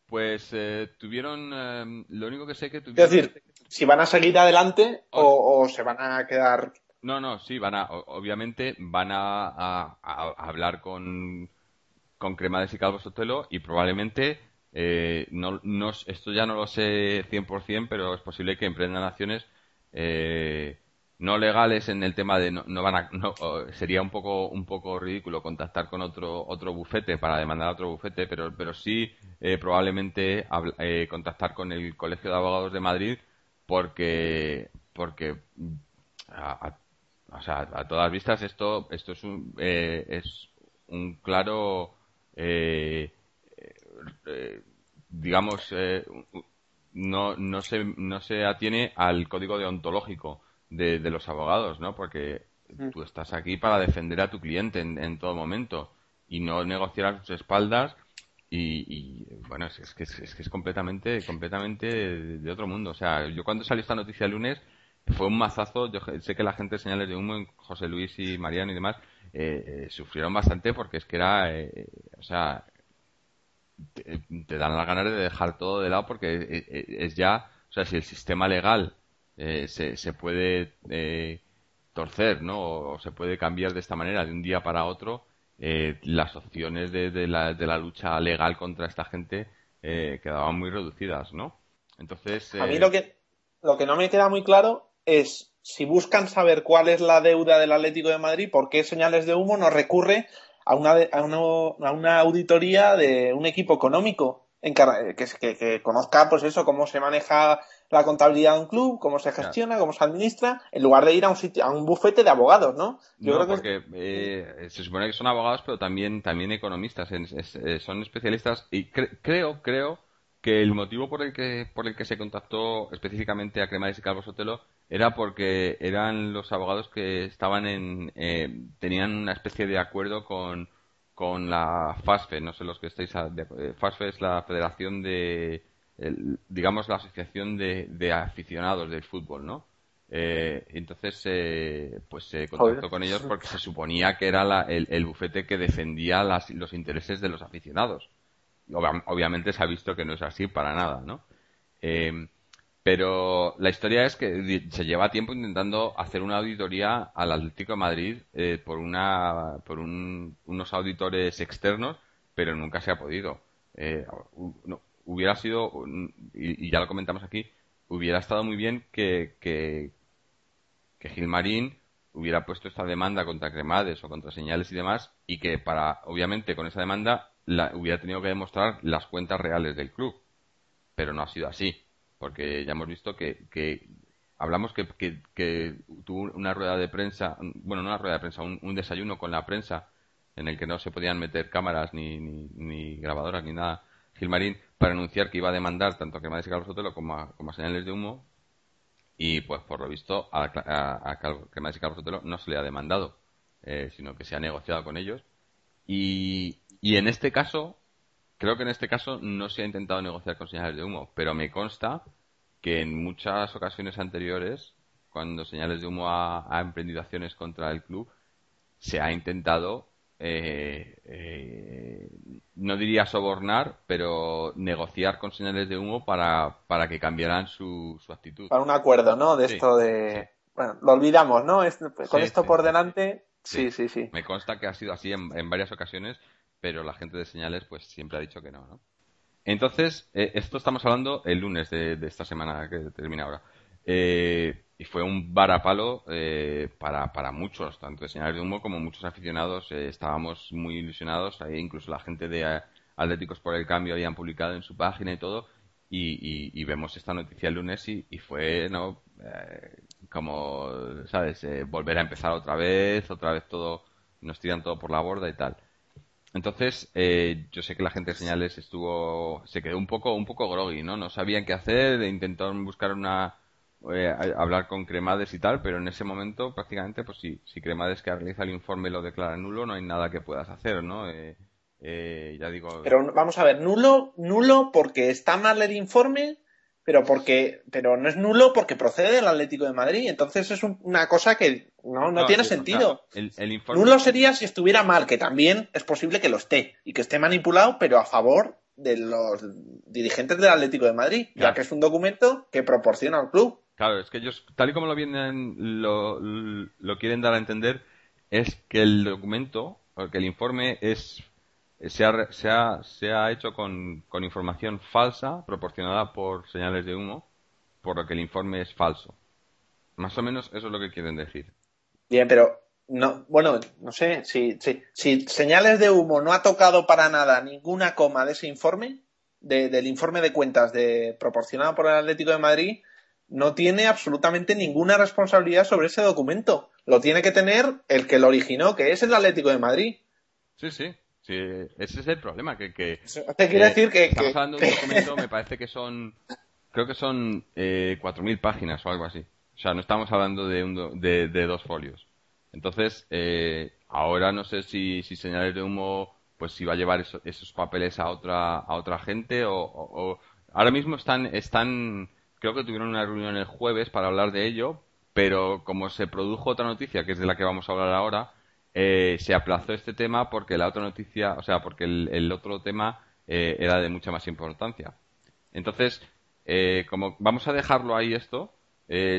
Pues eh, tuvieron, eh, lo único que sé que tuvieron...
Es decir, si van a seguir adelante o, se van a quedar...
No, no, sí, van a, obviamente van a, hablar con, con Cremades y Calvo Sotelo y probablemente, eh, no, no, esto ya no lo sé 100%, pero es posible que emprendan acciones eh, no legales en el tema de no, van a, no, sería un poco un poco ridículo contactar con otro otro bufete para demandar a otro bufete pero pero sí eh, probablemente contactar con el colegio de abogados de Madrid porque porque a, o sea, a todas vistas esto esto es un eh, es un claro digamos no no se no se atiene al código deontológico de, los abogados, ¿no? Porque mm. tú estás aquí para defender a tu cliente en, todo momento y no negociar a sus espaldas y, bueno, es, que, es, que es completamente, completamente de, otro mundo. O sea, yo cuando salió esta noticia el lunes fue un mazazo. Yo sé que la gente de señales de humo, José Luis y Mariano y demás, eh, eh, sufrieron bastante porque es que era, eh, o sea, te, te, dan las ganas de dejar todo de lado porque es ya, o sea, si el sistema legal eh, se, se, puede eh, torcer, ¿no? O, se puede cambiar de esta manera, de un día para otro, eh, las opciones de, de, la, de, la, lucha legal contra esta gente quedaban muy reducidas, ¿no? Entonces.
A mí lo que, lo que no me queda muy claro es si buscan saber cuál es la deuda del Atlético de Madrid, ¿por qué señales de humo no recurre a una, a una, a una auditoría de un equipo económico en que, que, que, conozca, pues eso, cómo se maneja la contabilidad de un club, cómo se gestiona, cómo se administra, en lugar de ir a un sitio, a un bufete de abogados, ¿no?
Yo creo porque eh, se supone que son abogados, pero también, también economistas, eh, son especialistas y creo, creo que el motivo por el que, por el que se contactó específicamente a Cremades y Calvo Sotelo era porque eran los abogados que estaban en, eh, tenían una especie de acuerdo con, con la FASFE, no sé los que estáis, FASFE es la Federación de, digamos, la asociación de, aficionados del fútbol, ¿no? Eh, entonces, pues se contactó con ellos porque se suponía que era el, bufete que defendía los intereses de los aficionados. obviamente se ha visto que no es así para nada, ¿no? Eh, pero la historia es que se lleva tiempo intentando hacer una auditoría al Atlético de Madrid eh, por, una, por unos auditores externos, pero nunca se ha podido. hubiera sido, y, ya lo comentamos aquí, hubiera estado muy bien que, que Gilmarín hubiera puesto esta demanda contra Cremades o contra señales y demás y que para, obviamente, con esa demanda la, hubiera tenido que demostrar las cuentas reales del club. Pero no ha sido así, porque ya hemos visto que, hablamos que, que, tuvo una rueda de prensa, bueno, no una rueda de prensa, un, desayuno con la prensa en el que no se podían meter cámaras ni, ni, grabadoras ni nada. Gilmarín para anunciar que iba a demandar tanto a Cremades y Carlos Sotelo como como a señales de humo y pues por lo visto a, a, a Cremades y Carlos no se le ha demandado, eh, sino que se ha negociado con ellos. Y, y en este caso, creo que en este caso no se ha intentado negociar con señales de humo, pero me consta que en muchas ocasiones anteriores, cuando señales de humo ha, ha emprendido acciones contra el club, se ha intentado eh, eh, no diría sobornar, pero negociar con señales de humo para, para que cambiaran su, su actitud.
Para un acuerdo, ¿no? De esto de... Bueno, lo olvidamos, ¿no? con esto por delante, sí, sí, sí.
Me consta que ha sido así en, varias ocasiones, pero la gente de señales pues siempre ha dicho que no, ¿no? Entonces, eh, esto estamos hablando el lunes de, esta semana que termina ahora. Eh, y fue un varapalo eh, para, para muchos, tanto de señales de humo como muchos aficionados. Eh, estábamos muy ilusionados, ahí incluso la gente de eh, Atléticos por el Cambio habían publicado en su página y todo. Y, vemos esta noticia el lunes y, fue, ¿no? como, ¿sabes? volver a empezar otra vez, otra vez todo, nos tiran todo por la borda y tal. Entonces, yo sé que la gente de señales estuvo, se quedó un poco, un poco groggy, ¿no? No sabían qué hacer, intentaron buscar una, eh, hablar con Cremades y tal, pero en ese momento prácticamente, pues sí, si Cremades que realiza el informe lo declara nulo, no hay nada que puedas hacer, ¿no? Eh, eh, ya digo.
Pero vamos a ver, nulo, nulo porque está mal el informe, pero porque, pero no es nulo porque procede del Atlético de Madrid. Entonces es una cosa que no, no, tiene sentido. Nulo sería si estuviera mal, que también es posible que lo esté y que esté manipulado, pero a favor de los dirigentes del Atlético de Madrid, ya que es un documento que proporciona al club.
Claro, es que ellos, tal y como lo vienen, lo, lo quieren dar a entender, es que el documento, que el informe es se ha, se ha, se ha hecho con, con, información falsa proporcionada por señales de humo, por lo que el informe es falso. Más o menos eso es lo que quieren decir.
Bien, pero no, bueno, no sé, si, si, si señales de humo no ha tocado para nada ninguna coma de ese informe, de, del informe de cuentas de, proporcionado por el Atlético de Madrid, no tiene absolutamente ninguna responsabilidad sobre ese documento. Lo tiene que tener el que lo originó, que es el Atlético de Madrid.
Sí, sí. sí ese es el problema. Que, que
te quiere decir que.
Estamos hablando de un documento, me parece que son. Creo que son eh, 4.000 páginas o algo así. O sea, no estamos hablando de, un de, dos folios. Entonces, eh, ahora no sé si, si señales de humo, pues si va a llevar esos papeles a otra, a otra gente o, o, ahora mismo están, están creo que tuvieron una reunión el jueves para hablar de ello, pero como se produjo otra noticia, que es de la que vamos a hablar ahora, eh, se aplazó este tema porque la otra noticia, o sea, porque el, otro tema eh, era de mucha más importancia. Entonces, eh, como vamos a dejarlo ahí esto,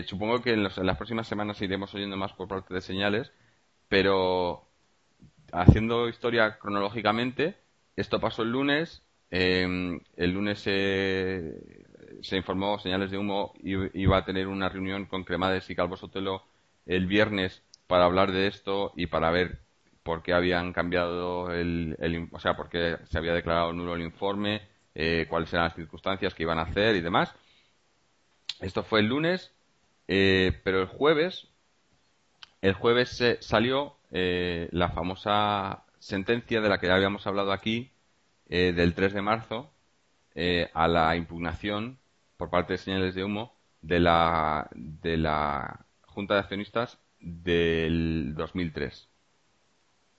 supongo que en, las próximas semanas iremos oyendo más por parte de señales, pero haciendo historia cronológicamente, esto pasó el lunes, el lunes se informó, señales de humo, iba a tener una reunión con Cremades y Calvo Sotelo el viernes para hablar de esto y para ver por qué habían cambiado el, o sea, por qué se había declarado nulo el informe, eh, cuáles eran las circunstancias que iban a hacer y demás. Esto fue el lunes, eh, pero el jueves, el jueves se salió eh, la famosa sentencia de la que ya habíamos hablado aquí, del 3 de marzo, a la impugnación por parte de señales de humo de la, de la Junta de Accionistas del 2003.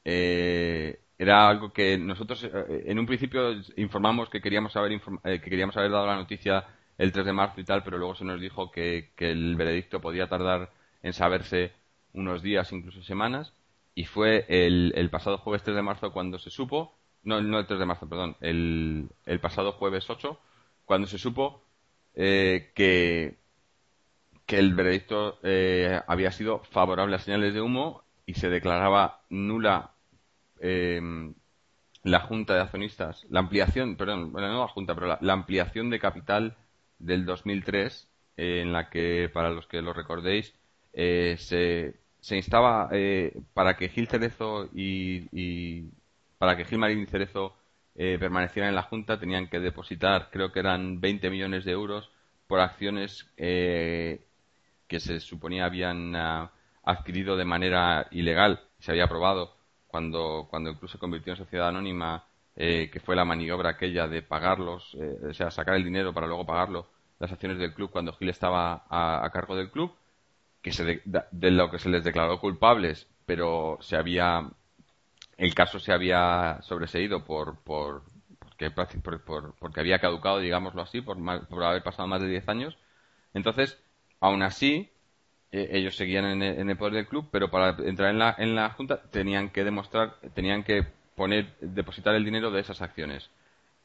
Eh, era algo que nosotros eh, en un principio informamos que queríamos haber eh, que queríamos haber dado la noticia el 3 de marzo y tal, pero luego se nos dijo que, el veredicto podía tardar en saberse unos días, incluso semanas, y fue el, pasado jueves 3 de marzo cuando se supo, no, no el 3 de marzo, perdón, el, el pasado jueves 8, cuando se supo eh, que, que el veredicto eh, había sido favorable a señales de humo y se declaraba nula em, la junta de accionistas, la ampliación, perdón, bueno, no la junta, pero la, ampliación de capital del 2003, eh, en la que, para los que lo recordéis, eh, se, se, instaba eh, para que Gil Cerezo y, para que Gil Marín Cerezo permanecieran en la junta, tenían que depositar, creo que eran 20 millones de euros por acciones que se suponía habían ah, adquirido de manera ilegal, se había aprobado cuando, cuando el se convirtió en sociedad anónima, eh, que fue la maniobra aquella de pagarlos, eh, o sea, sacar el dinero para luego pagarlo, las acciones del club cuando Gil estaba a, cargo del club, que se de, lo que se les declaró culpables, pero se había el caso se había sobreseído por, por, porque, por, porque había caducado, digámoslo así, por, por haber pasado más de 10 años. Entonces, aún así, eh, ellos seguían en el, poder del club, pero para entrar en la, en la junta tenían que demostrar, tenían que poner, depositar el dinero de esas acciones.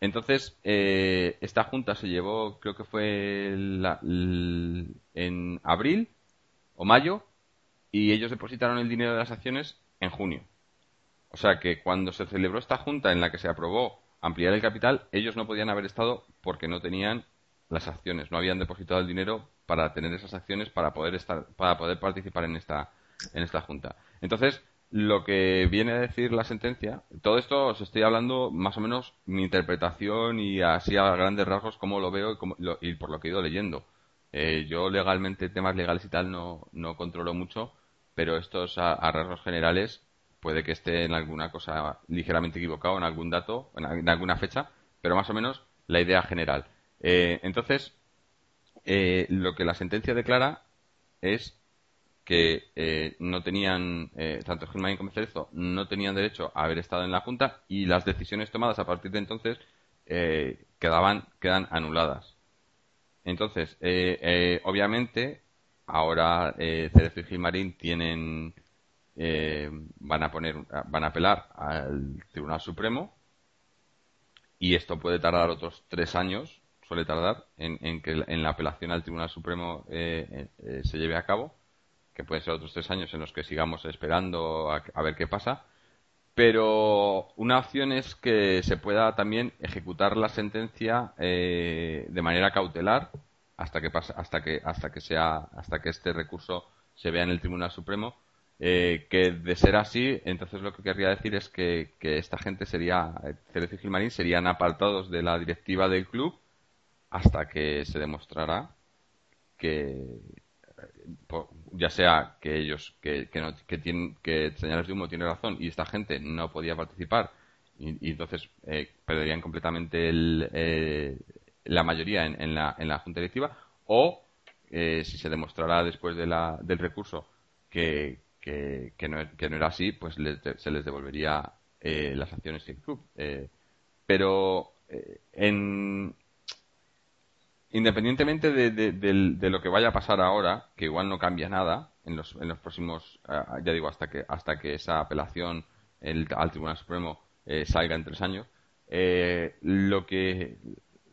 Entonces, eh, esta junta se llevó, creo que fue en abril o mayo, y ellos depositaron el dinero de las acciones en junio. O sea que cuando se celebró esta junta en la que se aprobó ampliar el capital, ellos no podían haber estado porque no tenían las acciones, no habían depositado el dinero para tener esas acciones para poder estar para poder participar en esta en esta junta. Entonces, lo que viene a decir la sentencia, todo esto os estoy hablando más o menos mi interpretación y así a grandes rasgos cómo lo veo y, por lo que he ido leyendo. Eh, yo legalmente temas legales y tal no, no controlo mucho, pero estos a, rasgos generales puede que esté en alguna cosa ligeramente equivocado, en algún dato, en, alguna fecha, pero más o menos la idea general. Eh, entonces, eh, lo que la sentencia declara es que eh, no tenían, eh, tanto Gilmarín como Cerezo, no tenían derecho a haber estado en la Junta y las decisiones tomadas a partir de entonces quedaban, quedan anuladas. Entonces, obviamente, ahora Cerezo y Gilmarín tienen, van a poner, van a apelar al Tribunal Supremo y esto puede tardar otros tres años suele tardar en, que en la apelación al Tribunal Supremo eh, eh, eh, se lleve a cabo, que pueden ser otros tres años en los que sigamos esperando a, ver qué pasa. Pero una opción es que se pueda también ejecutar la sentencia de manera cautelar hasta que pasa, hasta que hasta que sea hasta que este recurso se vea en el Tribunal Supremo. que de ser así, entonces lo que querría decir es que, esta gente sería, Cerezo y Gilmarín, serían apartados de la directiva del club hasta que se demostrará que ya sea que ellos que, que, no, que tienen que señales de humo tiene razón y esta gente no podía participar y, entonces eh, perderían completamente el, eh, la mayoría en, la, en la junta directiva o eh, si se demostrará después de la, del recurso que, que, que, no, que no era así pues se les devolvería las acciones del club. Pero en, independientemente de, lo que vaya a pasar ahora, que igual no cambia nada en los, en los próximos, ah, ya digo, hasta que, hasta que esa apelación al Tribunal Supremo eh, salga en tres años, eh, lo, que,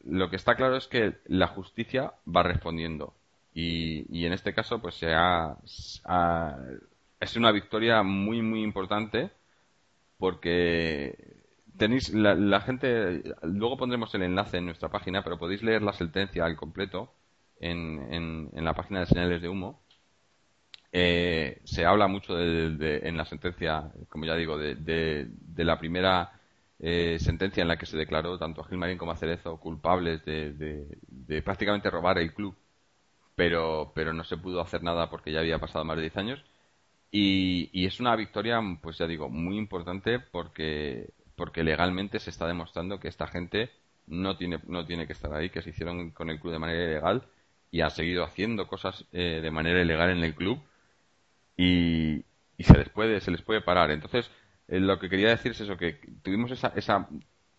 lo que está claro es que la justicia va respondiendo. Y, y en este caso, pues se ha, es una victoria muy, muy importante porque tenéis la, gente luego pondremos el enlace en nuestra página pero podéis leer la sentencia al completo en, en, la página de señales de humo. Eh, se habla mucho de, en la sentencia como ya digo de, de, la primera eh, sentencia en la que se declaró tanto a Gilmarín como a Cerezo culpables de, prácticamente robar el club pero pero no se pudo hacer nada porque ya había pasado más de 10 años. Y, y es una victoria pues ya digo muy importante porque porque legalmente se está demostrando que esta gente no tiene, no tiene que estar ahí, que se hicieron con el club de manera ilegal y han seguido haciendo cosas eh, de manera ilegal en el club y, se les puede se les puede parar. Entonces, eh, lo que quería decir es eso, que tuvimos esa, esa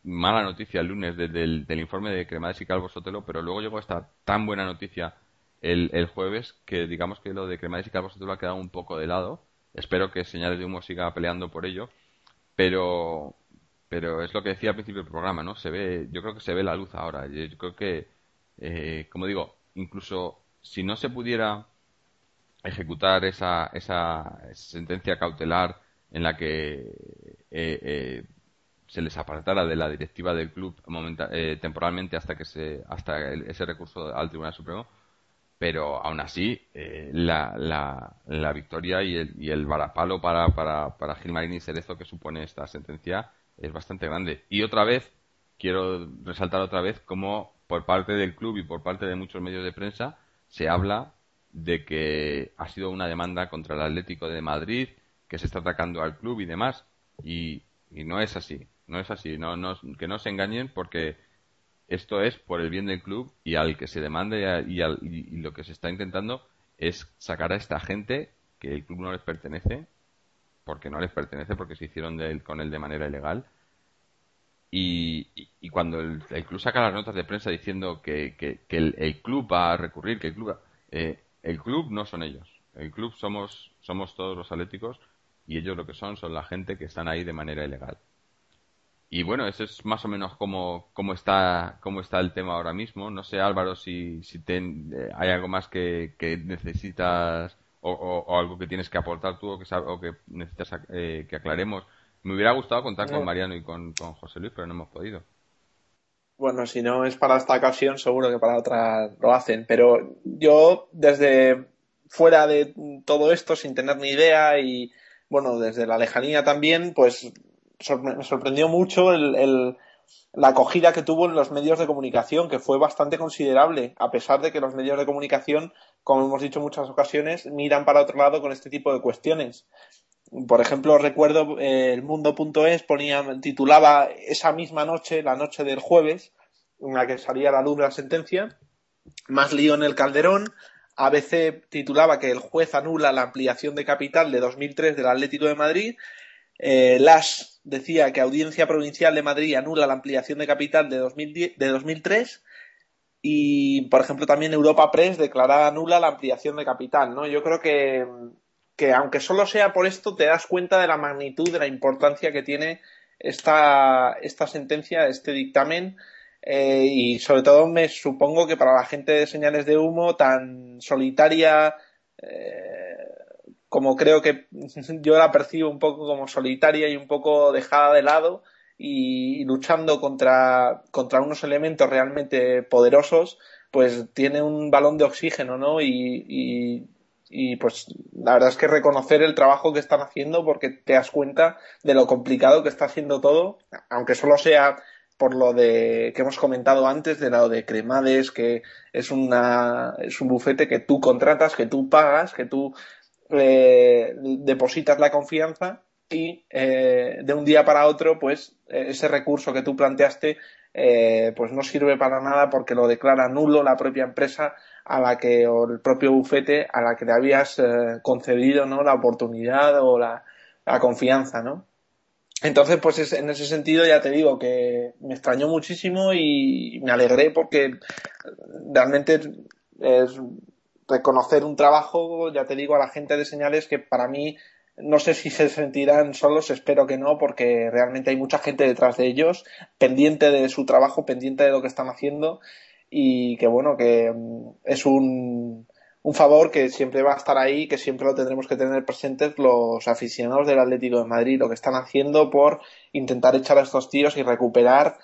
mala noticia el lunes del, informe de Cremades y Calvo Sotelo, pero luego llegó esta tan buena noticia el, el jueves que digamos que lo de Cremades y Calvo Sotelo ha quedado un poco de lado. Espero que Señales de Humo siga peleando por ello, pero pero es lo que decía al principio del programa, ¿no? Se ve, yo creo que se ve la luz ahora. Yo, creo que, eh, como digo, incluso si no se pudiera ejecutar esa, esa sentencia cautelar en la que eh, eh, se les apartara de la directiva del club eh, temporalmente hasta que se hasta ese recurso al Tribunal Supremo pero aún así la, la, la, victoria y el, y el varapalo para, para, para Gilmarín y Cerezo que supone esta sentencia es bastante grande y otra vez quiero resaltar otra vez cómo por parte del club y por parte de muchos medios de prensa se habla de que ha sido una demanda contra el Atlético de Madrid que se está atacando al club y demás. Y, no es así, no es así, no, no, que no se engañen porque esto es por el bien del club y al que se demande y, y, lo que se está intentando es sacar a esta gente que el club no les pertenece, porque no les pertenece, porque se hicieron de él, con él de manera ilegal. Y, y cuando el, club saca las notas de prensa diciendo que, que, el, club va a recurrir, que el club, eh, el club no son ellos, el club somos, somos todos los atléticos y ellos lo que son son la gente que están ahí de manera ilegal. Y bueno, eso es más o menos cómo, cómo, está, cómo está el tema ahora mismo. No sé, Álvaro, si, si eh, hay algo más que, necesitas o, algo que tienes que aportar tú o que, o que necesitas eh, que aclaremos. Me hubiera gustado contar con Mariano y con, con José Luis, pero no hemos podido.
Bueno, si no es para esta ocasión, seguro que para otra lo hacen. Pero yo, desde fuera de todo esto, sin tener ni idea y bueno, desde la lejanía también, pues me sorprendió mucho el, la acogida que tuvo en los medios de comunicación, que fue bastante considerable, a pesar de que los medios de comunicación, como hemos dicho en muchas ocasiones, miran para otro lado con este tipo de cuestiones. Por ejemplo, recuerdo eh, el mundo.es ponía, titulaba esa misma noche, la noche del jueves, en la que salía la luz la sentencia, más lío en el Calderón, ABC titulaba que el juez anula la ampliación de capital de 2003 del Atlético de Madrid. Eh, Las decía que Audiencia Provincial de Madrid anula la ampliación de capital de, 2003. Y, por ejemplo, también Europa Press declaraba nula la ampliación de capital. ¿no? Yo creo que, que, aunque solo sea por esto, te das cuenta de la magnitud, de la importancia que tiene esta, esta sentencia, este dictamen eh, y sobre todo me supongo que para la gente de señales de humo tan solitaria eh, como creo que yo la percibo un poco como solitaria y un poco dejada de lado y, luchando contra, contra unos elementos realmente poderosos, pues tiene un balón de oxígeno, ¿no? Y, y, y, pues la verdad es que reconocer el trabajo que están haciendo porque te das cuenta de lo complicado que está haciendo todo, aunque solo sea por lo de que hemos comentado antes de lado de Cremades, que es una es un bufete que tú contratas, que tú pagas, que tú eh, depositas la confianza y eh, de un día para otro, pues ese recurso que tú planteaste, eh, pues no sirve para nada porque lo declara nulo la propia empresa a la que o el propio bufete a la que le habías concedido, ¿no? La oportunidad o la, la confianza, ¿no? Entonces, pues en ese sentido ya te digo que me extrañó muchísimo y me alegré porque realmente es reconocer un trabajo, ya te digo, a la gente de señales que para mí no sé si se sentirán solos, espero que no, porque realmente hay mucha gente detrás de ellos, pendiente de su trabajo, pendiente de lo que están haciendo y que bueno, que mm, es un, un favor que siempre va a estar ahí, que siempre lo tendremos que tener presentes los aficionados del Atlético de Madrid, lo que están haciendo por intentar echar a estos tíos y recuperar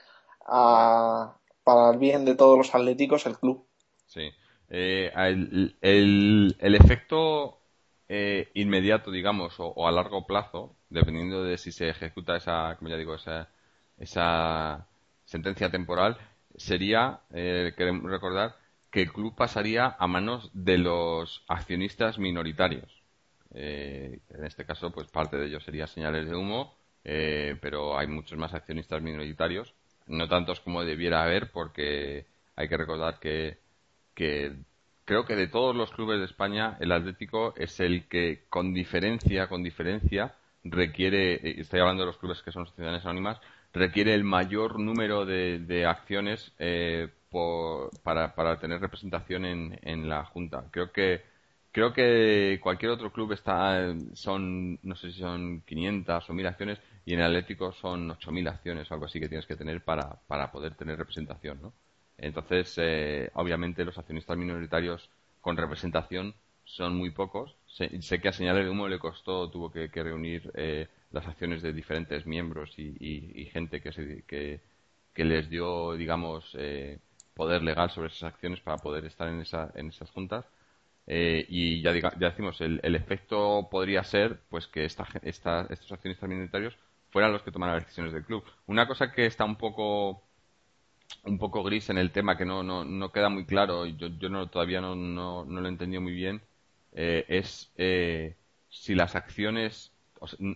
para el bien de todos los atléticos el club.
Sí. Eh, el, efecto eh, inmediato, digamos, o, a largo plazo, dependiendo de si se ejecuta esa, como ya digo, esa, esa sentencia temporal, sería, eh, queremos recordar, que el club pasaría a manos de los accionistas minoritarios. Eh, en este caso, pues parte de ellos sería señales de humo, eh, pero hay muchos más accionistas minoritarios, no tantos como debiera haber, porque hay que recordar que, que creo que de todos los clubes de España, el Atlético es el que, con diferencia, con diferencia, requiere, estoy hablando de los clubes que son sociedades anónimas, requiere el mayor número de, acciones eh, para, para, tener representación en, la Junta. Creo que creo que cualquier otro club está son no sé si son 500 o 1000 acciones y en el Atlético son 8000 acciones algo así que tienes que tener para, para poder tener representación, ¿no? Entonces, eh, obviamente los accionistas minoritarios con representación son muy pocos. Sé, que a Señales de Humo le costó, tuvo que, reunir eh, las acciones de diferentes miembros y, gente que, se, que, les dio, digamos, eh, poder legal sobre esas acciones para poder estar en, esa, en esas juntas. Eh, y ya, ya decimos, el, efecto podría ser pues que esta, esta, estos accionistas minoritarios fueran los que toman las decisiones del club. Una cosa que está un poco un poco gris en el tema que no, no, no queda muy claro yo, yo no, todavía no, no, no lo he entendido muy bien eh, es eh, si las acciones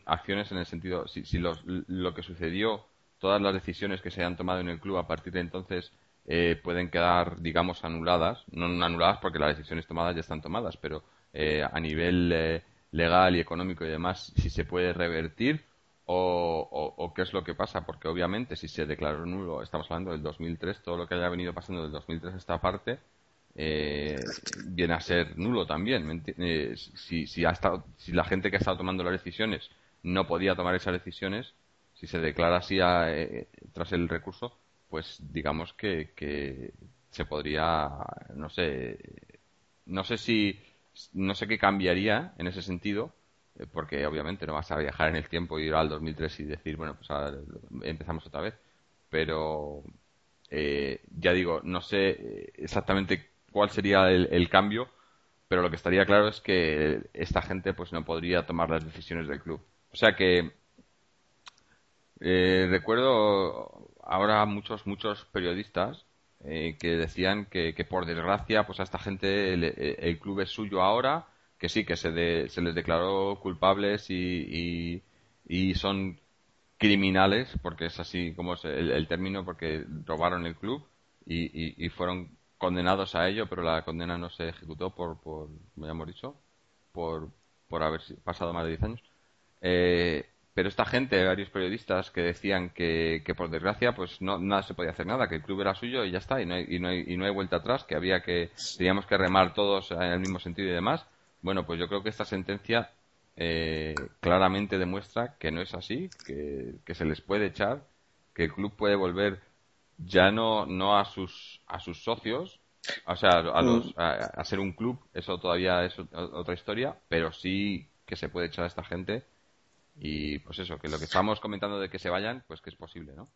acciones en el sentido si, si los, lo que sucedió todas las decisiones que se hayan tomado en el club a partir de entonces eh, pueden quedar digamos anuladas no anuladas porque las decisiones tomadas ya están tomadas pero a nivel legal y económico y demás si se puede revertir o, qué es lo que pasa, porque obviamente si se declaró nulo, estamos hablando del 2003, todo lo que haya venido pasando del 2003 a esta parte eh, viene a ser nulo también. Eh, si, si, ha estado, si la gente que ha estado tomando las decisiones no podía tomar esas decisiones, si se declara así eh, tras el recurso, pues digamos que, que se podría, no sé, no sé si, no sé qué cambiaría en ese sentido, eh, porque obviamente no vas a viajar en el tiempo y ir al 2003 y decir, bueno, pues ahora empezamos otra vez. Pero eh, ya digo, no sé eh, exactamente cuál sería el, cambio, pero lo que estaría claro es que esta gente pues no podría tomar las decisiones del club. O sea que recuerdo ahora muchos muchos periodistas que decían que, por desgracia pues a esta gente el club es suyo ahora que sí, que se, se les declaró culpables y, son criminales, porque es así como es el, término, porque robaron el club y, fueron condenados a ello, pero la condena no se ejecutó por, por hemos dicho, por, por haber pasado más de 10 años. Eh, pero esta gente, varios periodistas que decían que, que por desgracia pues no nada se podía hacer nada, que el club era suyo y ya está, y no hay, y no y no hay vuelta atrás, que había que, teníamos que remar todos en el mismo sentido y demás, bueno, pues yo creo que esta sentencia eh, claramente demuestra que no es así, que, se les puede echar, que el club puede volver ya no, no a sus a sus socios, o sea, a, los, mm. a, ser un club, eso todavía es otra historia, pero sí que se puede echar a esta gente y pues eso, que lo que estamos comentando de que se vayan, pues que es posible, ¿no?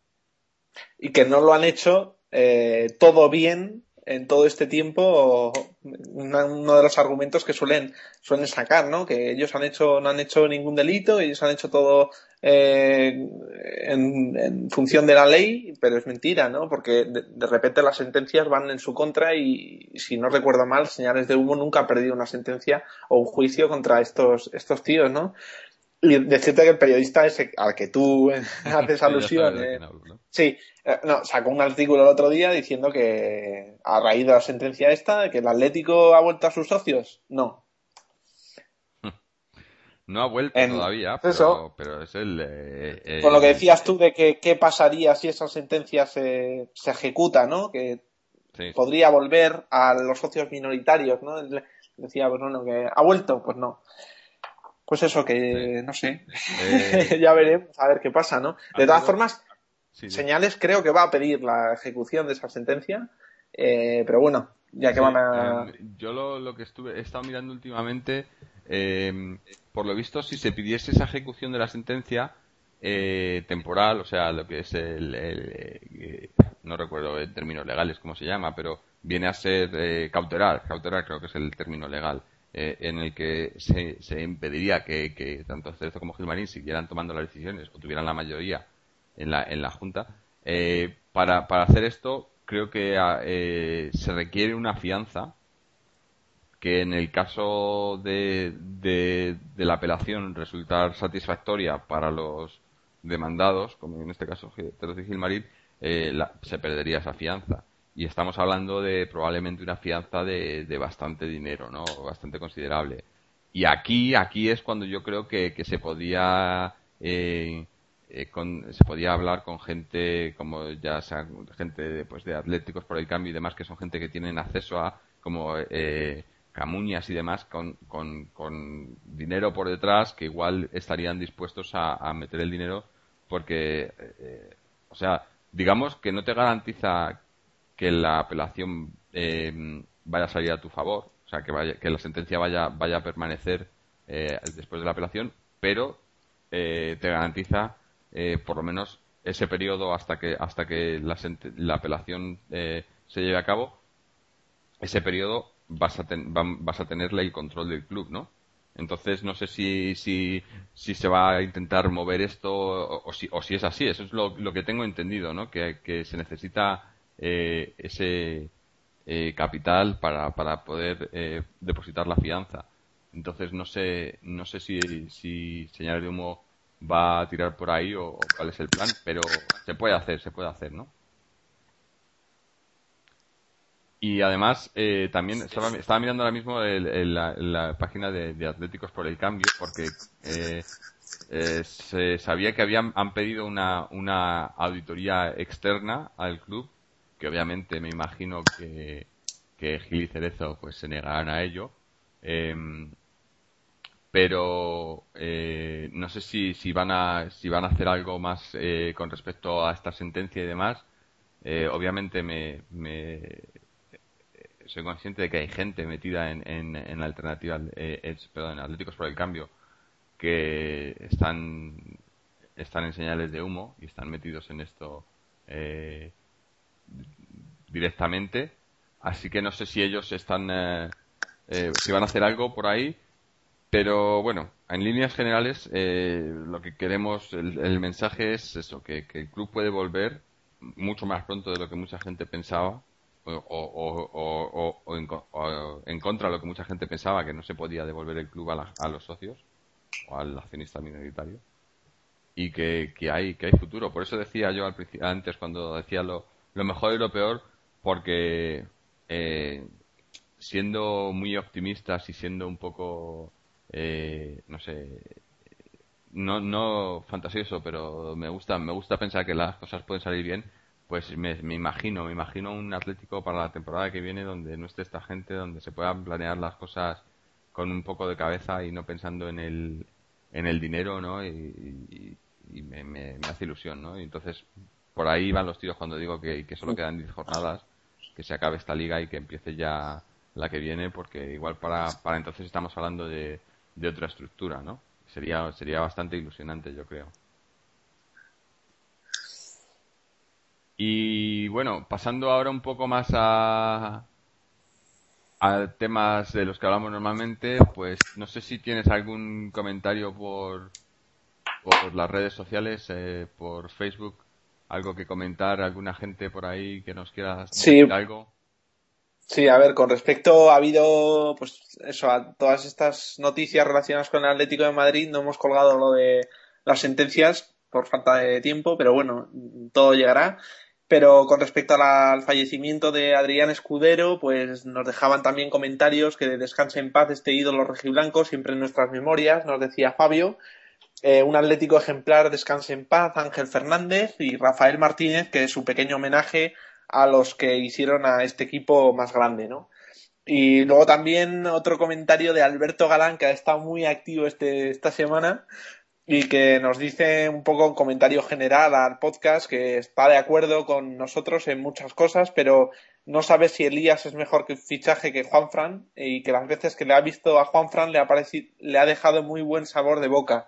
Y que no lo han hecho eh, todo bien en todo este tiempo uno de los argumentos que suelen suelen sacar no que ellos han hecho no han hecho ningún delito ellos han hecho todo eh, en, función de la ley pero es mentira no porque de, repente las sentencias van en su contra y si no recuerdo mal señales de humo nunca ha perdido una sentencia o un juicio contra estos estos tíos no y decirte que el periodista ese al que tú haces alusión. Eh, sí, eh, no, sacó un artículo el otro día diciendo que a raíz de la sentencia esta, que el Atlético ha vuelto a sus socios. No.
No ha vuelto todavía, pero, pero, es el.
Eh, Con lo que decías tú de que qué pasaría si esa sentencia se, se ejecuta, ¿no? Que podría volver a los socios minoritarios, ¿no? Decía, pues no, que ha vuelto, pues no. Pues eso, que no sé. Eh, ya veremos a ver qué pasa, ¿no? De todas formas, señales creo que va a pedir la ejecución de esa sentencia, eh, pero bueno, ya que van a.
Eh, yo lo, que estuve, he estado mirando últimamente, em, por lo visto, si se pidiese esa ejecución de la sentencia temporal, o sea, lo que es el. no recuerdo en términos legales cómo se llama, pero viene a ser cautelar, cautelar creo que es el término legal. Eh, en el que se, impediría que, tanto Cerezo como Gilmarín siguieran tomando las decisiones o tuvieran la mayoría en la, en la Junta. Eh, para, para hacer esto, creo que ah, eh, se requiere una fianza que en el caso de, de, la apelación resultar satisfactoria para los demandados, como en este caso Cerezo y Gilmarín, se perdería esa fianza y estamos hablando de probablemente una fianza de, de bastante dinero, ¿no? Bastante considerable. Y aquí, aquí es cuando yo creo que, que se podía eh, eh, se podía hablar con gente como ya sea gente pues de atléticos por el cambio y demás que son gente que tienen acceso a como eh, camuñas y demás con, con, dinero por detrás que igual estarían dispuestos a, meter el dinero porque eh, o sea digamos que no te garantiza que la apelación vaya a salir a tu favor o sea que vaya que la sentencia vaya vaya a permanecer después de la apelación pero te garantiza eh, por lo menos ese periodo hasta que hasta que la, la apelación eh, se lleve a cabo ese periodo vas a, vas a tenerle el control del club no entonces no sé si, si, si se va a intentar mover esto o, si, o si es así. Eso es lo, que tengo entendido no que se necesita eh, ese capital para, para poder depositar la fianza entonces no sé no sé si, si señales de humo va a tirar por ahí o, cuál es el plan, pero se puede hacer, se puede hacer, ¿no? Y además, eh, también estaba, mirando ahora mismo la, página de, Atléticos por el Cambio, porque eh, eh, se sabía que habían han pedido una, una auditoría externa al club, que obviamente me imagino que, que Gil y Cerezo pues se negarán a ello. Eh, pero eh, no sé si, si van a si van a hacer algo más eh, con respecto a esta sentencia y demás eh, obviamente me, me, soy consciente de que hay gente metida en, en, la alternativa perdón en Atléticos por el cambio que están están en señales de humo y están metidos en esto directamente así que no sé si ellos están si van a hacer algo por ahí pero bueno, en líneas generales, eh, lo que queremos, el, mensaje es eso, que, el club puede volver mucho más pronto de lo que mucha gente pensaba, o, en, contra de lo que mucha gente pensaba, que no se podía devolver el club a, los socios o al accionista minoritario, y que, hay, que hay futuro. Por eso decía yo al antes, cuando decía lo, lo mejor y lo peor, porque eh, siendo muy optimistas y siendo un poco eh, no sé, no, no fantasioso, pero me gusta, me gusta pensar que las cosas pueden salir bien, pues me, imagino, me imagino un Atlético para la temporada que viene donde no esté esta gente, donde se puedan planear las cosas con un poco de cabeza y no pensando en el, en el dinero, ¿no? Y, me, hace ilusión, ¿no? Entonces, por ahí van los tiros cuando digo que, que solo quedan 10 jornadas, que se acabe esta liga y que empiece ya la que viene, porque igual para, para entonces estamos hablando de, de otra estructura, ¿no? Sería, sería bastante ilusionante, yo creo. Y bueno, pasando ahora un poco más a, a temas de los que hablamos normalmente, pues no sé si tienes algún comentario por, por las redes sociales, eh, por Facebook, algo que comentar, alguna gente por ahí que nos quiera decir algo.
Sí, a ver, con respecto ha habido, pues eso, a todas estas noticias relacionadas con el Atlético de Madrid, no hemos colgado lo de las sentencias por falta de tiempo, pero bueno, todo llegará. Pero con respecto al fallecimiento de Adrián Escudero, pues nos dejaban también comentarios que descanse en paz este ídolo rojiblanco, siempre en nuestras memorias, nos decía Fabio. Eh, un atlético ejemplar, descanse en paz, Ángel Fernández y Rafael Martínez, que es su pequeño homenaje a los que hicieron a este equipo más grande, ¿no? Y luego también otro comentario de Alberto Galán, que ha estado muy activo este, esta semana y que nos dice un poco un comentario general al podcast, que está de acuerdo con nosotros en muchas cosas, pero no sabe si Elías es mejor que fichaje que Juan Fran y que las veces que le ha visto a Juan Fran le ha, le ha dejado muy buen sabor de boca.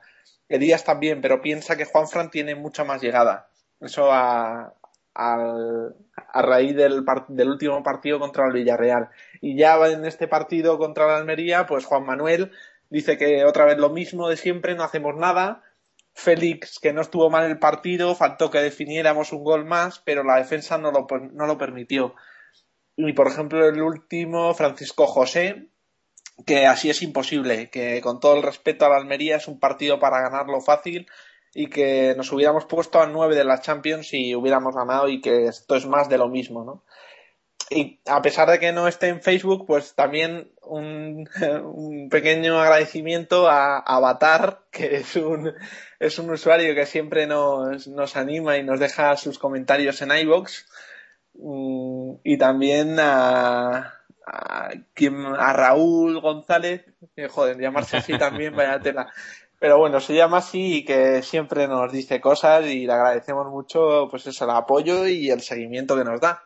Elías también, pero piensa que Juan Fran tiene mucha más llegada. Eso a, a raíz del, del, último partido contra el Villarreal. Y ya en este partido contra la Almería, pues Juan Manuel dice que otra vez lo mismo de siempre, no hacemos nada. Félix, que no estuvo mal el partido, faltó que definiéramos un gol más, pero la defensa no lo, no lo permitió. Y por ejemplo, el último, Francisco José, que así es imposible, que con todo el respeto a la Almería es un partido para ganarlo fácil y que nos hubiéramos puesto a nueve de la Champions y hubiéramos ganado y que esto es más de lo mismo, ¿no? y a pesar de que no esté en Facebook, pues también un, pequeño agradecimiento a, Avatar, que es un, es un usuario que siempre nos, nos anima y nos deja sus comentarios en iBox. Mm, y también a, a, a Raúl González, que joder, llamarse así también, vaya tela. Pero bueno, se llama así y que siempre nos dice cosas y le agradecemos mucho, pues eso, el apoyo y el seguimiento que nos da.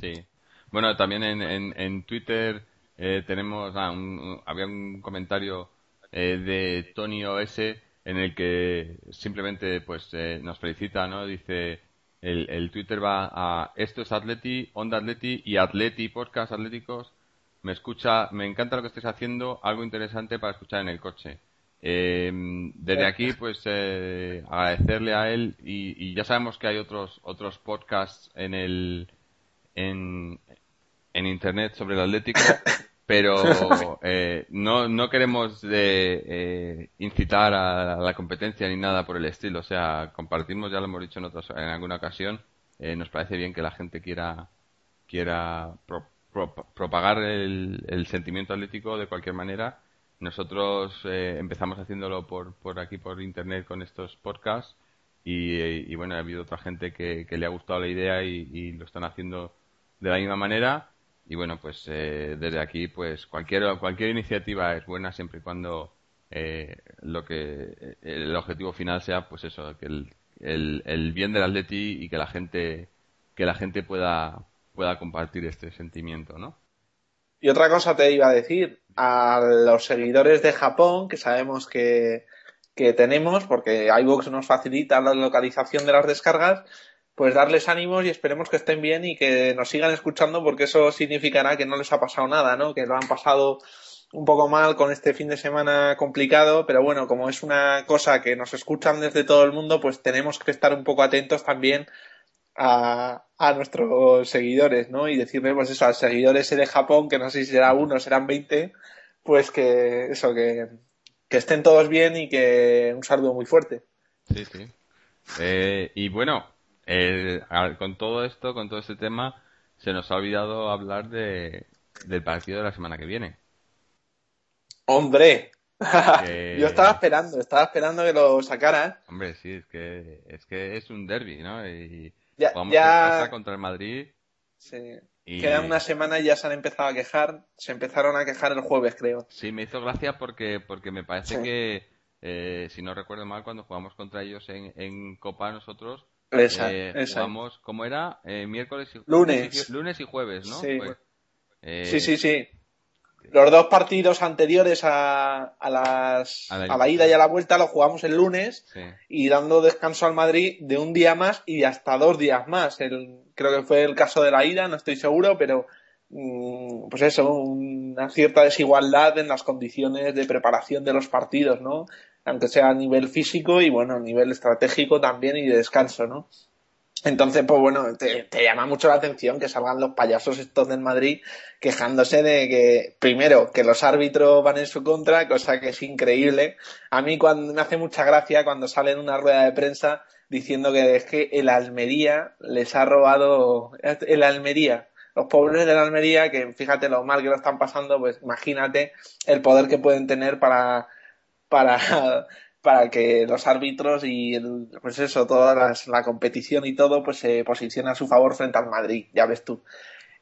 Sí. Bueno, también en, en, en Twitter eh, tenemos, ah, un, había un comentario eh, de Tony OS en el que simplemente pues eh, nos felicita, ¿no? Dice, el, el Twitter va a esto es Atleti, Onda Atleti y Atleti Podcast Atléticos. Me escucha, me encanta lo que estés haciendo, algo interesante para escuchar en el coche. Eh, desde aquí, pues eh, agradecerle a él y, ya sabemos que hay otros otros podcasts en el en, en internet sobre el Atlético, pero eh, no, no queremos de, incitar a la competencia ni nada por el estilo. O sea, compartimos, ya lo hemos dicho en, otros, en alguna ocasión, nos parece bien que la gente quiera quiera propagar el, el sentimiento atlético de cualquier manera nosotros eh, empezamos haciéndolo por, por aquí, por internet, con estos podcasts. Y, bueno, ha habido otra gente que, le ha gustado la idea y, lo están haciendo de la misma manera. Y bueno, pues eh, desde aquí, pues cualquier, cualquier iniciativa es buena siempre y cuando eh, lo que el objetivo final sea, pues eso, que el, el, el bien del Atleti y que la gente que la gente pueda pueda compartir este sentimiento, ¿no?
Y otra cosa te iba a decir, a los seguidores de Japón, que sabemos que, que tenemos, porque iVoox nos facilita la localización de las descargas, pues darles ánimos y esperemos que estén bien y que nos sigan escuchando porque eso significará que no les ha pasado nada, ¿no? Que lo han pasado un poco mal con este fin de semana complicado, pero bueno, como es una cosa que nos escuchan desde todo el mundo, pues tenemos que estar un poco atentos también a, a nuestros seguidores, ¿no? Y decirle, pues eso, a seguidores de Japón, que no sé si será uno, serán 20, pues que eso, que, estén todos bien y que un saludo muy fuerte.
Sí, sí. Eh, y bueno, con todo esto, con todo este tema, se nos ha olvidado hablar de, del partido de la semana que viene.
¡Hombre! Yo estaba esperando, estaba esperando que lo sacaran.
Hombre, sí, es que es, que es un derby, ¿no? Y,
ya, ya...
contra el Madrid.
Sí. Quedan una semana y ya se han empezado a quejar. Se empezaron a quejar el jueves, creo.
Sí, me hizo gracia porque, porque me parece que, eh, si no recuerdo mal, cuando jugamos contra ellos en, en Copa nosotros,
esa, eh,
jugamos, ¿cómo era? Eh, miércoles y
lunes.
lunes y jueves, ¿no?
Sí, sí, sí, sí los dos partidos anteriores a, a, las, a, la, ida y a la vuelta los jugamos el lunes y dando descanso al Madrid de un día más y hasta dos días más. El, creo que fue el caso de la ida, no estoy seguro, pero mm, pues eso, una cierta desigualdad en las condiciones de preparación de los partidos, ¿no? Aunque sea a nivel físico y bueno, a nivel estratégico también y de descanso, ¿no? Entonces, pues bueno, te, llama mucho la atención que salgan los payasos estos del Madrid quejándose de que, primero, que los árbitros van en su contra, cosa que es increíble. A mí cuando, me hace mucha gracia cuando sale en una rueda de prensa diciendo que es que el Almería les ha robado, el Almería, los pobres del Almería, que fíjate lo mal que lo están pasando, pues imagínate el poder que pueden tener para, para para que los árbitros y el, pues eso, toda la competición y todo, pues se posicione a su favor frente al Madrid, ya ves tú.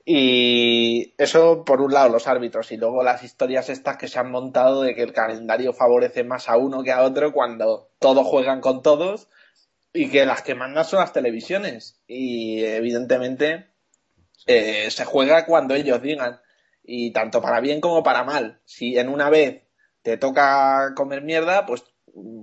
Y eso por un lado los árbitros y luego las historias estas que se han montado de que el calendario favorece más a uno que a otro cuando todos juegan con todos y que las que mandan son las televisiones y evidentemente eh, se juega cuando ellos digan y tanto para bien como para mal. Si en una vez te toca comer mierda, pues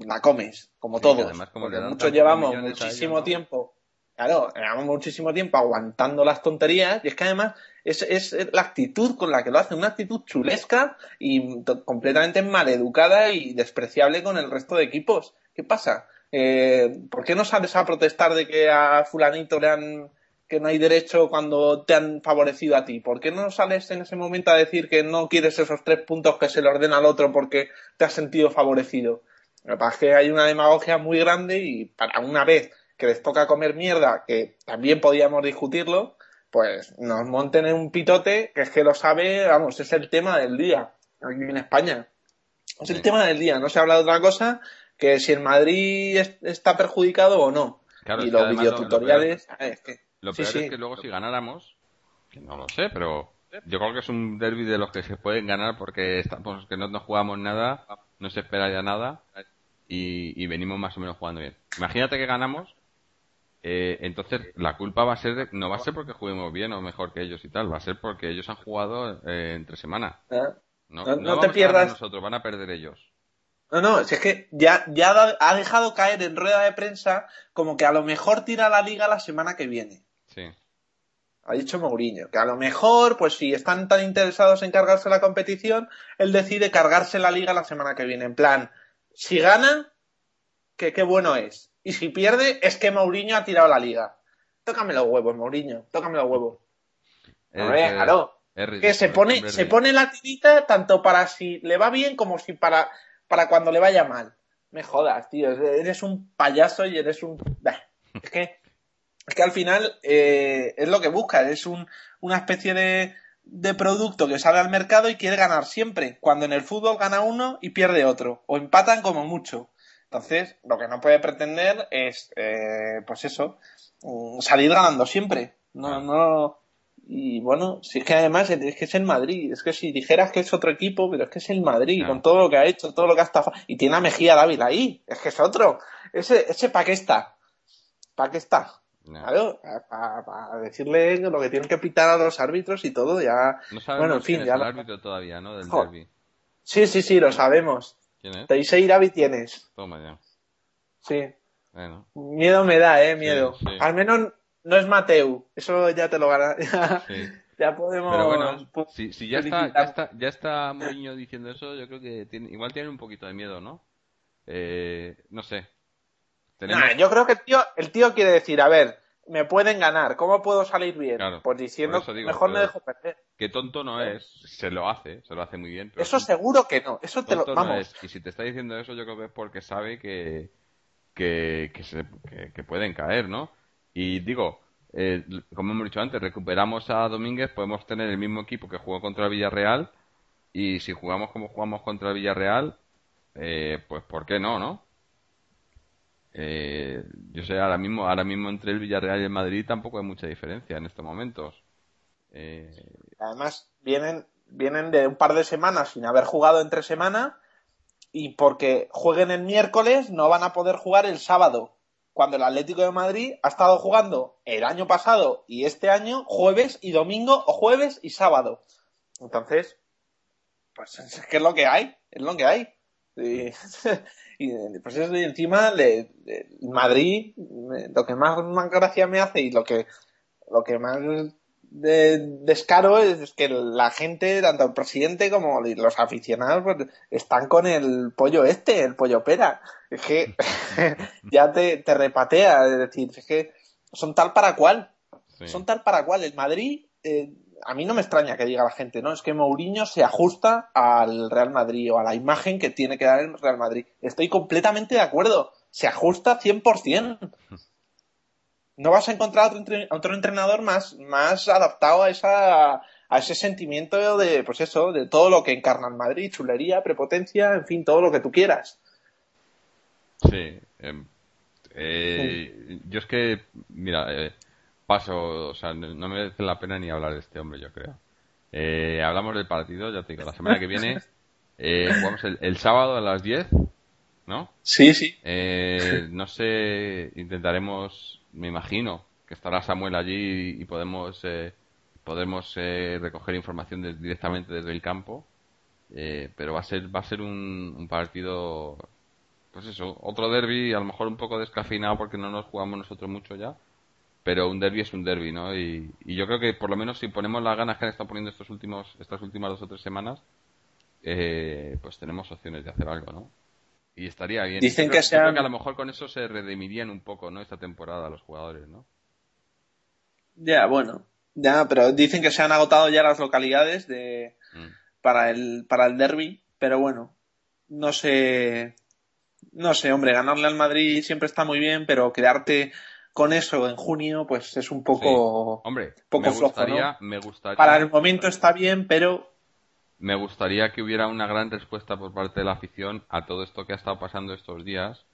la comes, como todos. porque muchos llevamos muchísimo tiempo, claro, llevamos muchísimo tiempo aguantando las tonterías y es que además es, es la actitud con la que lo hacen, una actitud chulesca y completamente maleducada y despreciable con el resto de equipos. ¿Qué pasa? Eh, ¿Por qué no sales a protestar de que a fulanito le han que no hay derecho cuando te han favorecido a ti? ¿Por qué no sales en ese momento a decir que no quieres esos tres puntos que se le ordena al otro porque te has sentido favorecido? Lo que pasa es que hay una demagogia muy grande y para una vez que les toca comer mierda, que también podíamos discutirlo, pues nos monten en un pitote que es que lo sabe, vamos, es el tema del día aquí en España. Es el tema del día, no se habla de otra cosa que si el Madrid está perjudicado o no. y los videotutoriales.
Lo peor, es que luego si ganáramos, que no lo sé, pero yo creo que es un derby de los que se pueden ganar porque estamos que no nos jugamos nada, no se espera ya nada y, venimos más o menos jugando bien. Imagínate que ganamos, eh, entonces la culpa va a ser no va a ser porque juguemos bien o mejor que ellos y tal, va a ser porque ellos han jugado eh, entre semana.
Ah. No, te pierdas.
nosotros, van a perder ellos.
No, no, si es que ya, ya ha dejado caer en rueda de prensa como que a lo mejor tira la liga la semana que viene. Ha dicho Mourinho, que a lo mejor, pues si están tan interesados en cargarse la competición, él decide cargarse la liga la semana que viene. En plan, si gana, que qué bueno es. Y si pierde, es que Mourinho ha tirado la liga. Tócame los huevos, Mourinho, tócame los huevos. A ver, claro que se pone, se pone la tirita tanto para si le va bien como si para, para cuando le vaya mal. Me jodas, tío. Eres un payaso y eres un. Es que, es que al final eh, es lo que busca. Es un, una especie de, de producto que sale al mercado y quiere ganar siempre. Cuando en el fútbol gana uno y pierde otro. O empatan como mucho. Entonces, lo que no puede pretender es, eh, pues eso, mm, salir ganando siempre. No, no, y bueno, si es que además es que es el Madrid, es que si dijeras que es otro equipo, pero es que es el Madrid, con todo lo que ha hecho, todo lo que ha estado. Y tiene a Mejía Dávila ahí, es que es otro. Ese, ese ¿para qué está? ¿Para qué está? Claro, para decirle lo que tienen que pitar a los árbitros y todo, ya.
No sabemos bueno, en fin, ya. el árbitro todavía, ¿no? Del derby.
Sí, sí, sí, lo sabemos.
¿Quién es?
Teisei Iravi tienes.
Toma ya.
Sí. Bueno. Miedo me da, eh, miedo. Al menos no es Mateu, eso ya te lo gana. Ya, podemos.
Pero bueno, si, ya, está, ya, está, ya está Mourinho diciendo eso, yo creo que tiene, igual tiene un poquito de miedo, ¿no? Eh, no sé.
Yo creo que el tío, el tío quiere decir, a ver, me pueden ganar, ¿cómo puedo salir bien? pues diciendo, mejor me dejo perder.
Que tonto no es, se lo hace, se lo hace muy bien.
eso seguro que no, eso te lo. Vamos.
Y si te está diciendo eso, yo creo que es porque sabe que, que, que pueden caer, ¿no? Y digo, eh, como hemos dicho antes, recuperamos a Domínguez, podemos tener el mismo equipo que jugó contra el Villarreal y si jugamos como jugamos contra el Villarreal, eh, pues ¿por qué no, no? Eh, yo sé, ahora mismo, ahora mismo entre el Villarreal y el Madrid tampoco hay mucha diferencia en estos momentos.
Además, vienen, vienen de un par de semanas sin haber jugado entre semana y porque jueguen el miércoles no van a poder jugar el sábado cuando el Atlético de Madrid ha estado jugando el año pasado y este año jueves y domingo o jueves y sábado. Entonces, pues es que es lo que hay, es lo que hay. Y, pues eso, y encima de, Madrid, lo que más, más gracia me hace y lo que, lo que más de descaro es que la gente, tanto el presidente como los aficionados, pues, están con el pollo este, el pollo pera. Es que ya te, te, repatea, es decir, es que son tal para cual. Son tal para cual. El Madrid, eh, a mí no me extraña que diga la gente, ¿no? Es que Mourinho se ajusta al Real Madrid o a la imagen que tiene que dar el Real Madrid. Estoy completamente de acuerdo. Se ajusta 100%. no vas a encontrar otro, otro entrenador más, más adaptado a esa a ese sentimiento de, pues eso, de todo lo que encarna el Madrid, chulería, prepotencia, en fin, todo lo que tú quieras.
Sí. Em, eh, yo es que, mira, eh, paso, o sea, no me merece la pena ni hablar de este hombre, yo creo. Eh, hablamos del partido, ya te digo, la semana que viene jugamos el, el, sábado a las 10, ¿no?
Sí, sí.
no sé, intentaremos me imagino que estará Samuel allí y podemos eh, podemos eh, recoger información directamente desde el campo eh, pero va a ser va a ser un, partido pues eso otro derby a lo mejor un poco descafeinado porque no nos jugamos nosotros mucho ya pero un derby es un derby no y, yo creo que por lo menos si ponemos las ganas que han estado poniendo estos últimos estas últimas dos o tres semanas pues tenemos opciones de hacer algo no y estaría bien.
Dicen que, que a
lo mejor con eso se redimirían un poco, ¿no? Esta temporada los jugadores, ¿no?
Ya, bueno. Ya, pero dicen que se han agotado ya las localidades de mm. para el para el derby, pero bueno, no sé no sé, hombre, ganarle al Madrid siempre está muy bien, pero quedarte con eso en junio, pues es un poco.
Hombre,
poco
me, gustaría, me gustaría.
Para el momento está bien, pero.
Me gustaría que hubiera una gran respuesta por parte de la afición a todo esto que ha estado pasando estos días.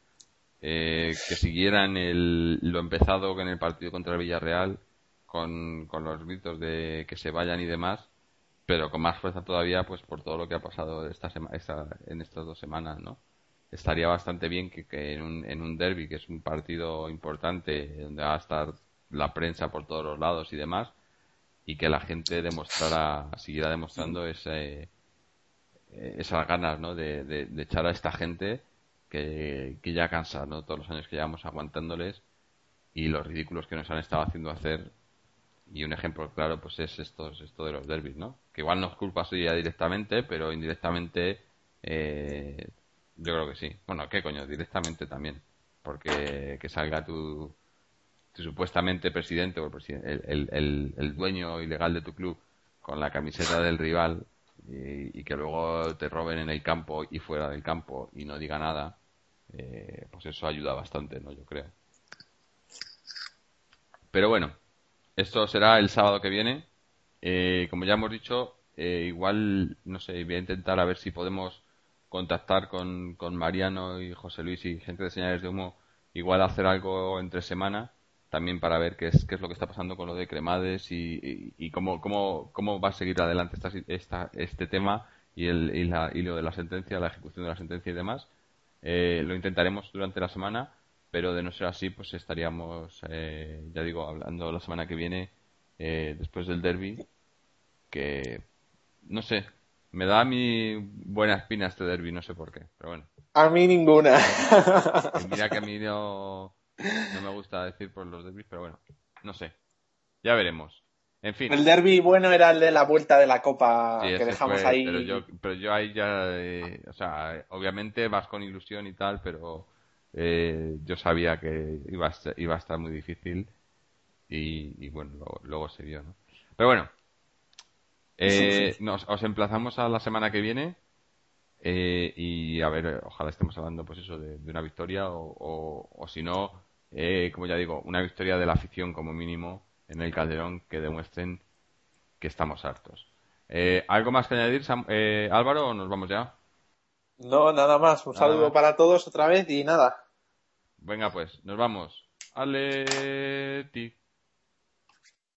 Eh, que siguieran el, lo empezado en el partido contra el Villarreal con, con los gritos de que se vayan y demás, pero con más fuerza todavía pues por todo lo que ha pasado esta esta, en estas dos semanas, ¿no? Estaría bastante bien que, en, un, en un derby, que es un partido importante, donde va a estar la prensa por todos los lados y demás, y que la gente demostrara, siguiera demostrando ese, eh, esas ganas ¿no? de, de, echar a esta gente que, que ya cansa ¿no? todos los años que llevamos aguantándoles y los ridículos que nos han estado haciendo hacer y un ejemplo claro pues es estos, esto de los derbis, ¿no? Que igual no es culpa suya directamente, pero indirectamente eh, yo creo que sí. Bueno, ¿qué coño? Directamente también. Porque que salga tu, supuestamente presidente o el, el, el, dueño ilegal de tu club con la camiseta del rival y, que luego te roben en el campo y fuera del campo y no diga nada, eh, pues eso ayuda bastante, ¿no? Yo creo. Pero bueno, esto será el sábado que viene. Eh, como ya hemos dicho, eh, igual, no sé, voy a intentar a ver si podemos contactar con, con Mariano y José Luis y gente de señales de humo, igual hacer algo entre semana, también para ver qué es, qué es lo que está pasando con lo de Cremades y, y, cómo, cómo, cómo va a seguir adelante esta, esta, este tema y, el, y, la, lo de la sentencia, la ejecución de la sentencia y demás. Eh, lo intentaremos durante la semana, pero de no ser así, pues estaríamos, eh, ya digo, hablando la semana que viene, eh, después del derby, que no sé, me da a mí buena espina este derby, no sé por qué, pero bueno.
A mí ninguna.
mira que a mí no, no me gusta decir por los derbis, pero bueno, no sé. Ya veremos. En fin.
El derby bueno era el de la vuelta de la copa que dejamos ahí.
Pero yo, pero yo ahí ya, eh, o sea, obviamente vas con ilusión y tal, pero eh, yo sabía que iba a, iba a estar muy difícil y, bueno, luego, luego se vio, ¿no? Pero bueno, eh, nos, os emplazamos a la semana que viene eh, y a ver, ojalá estemos hablando pues eso de, una victoria o, o, si no, eh, como ya digo, una victoria de la afición como mínimo en el Calderón que demuestren que estamos hartos. ¿Algo más que añadir, Álvaro, o nos vamos ya?
No, nada más. Un saludo para todos otra vez y nada.
Venga, pues, nos vamos. Aleti.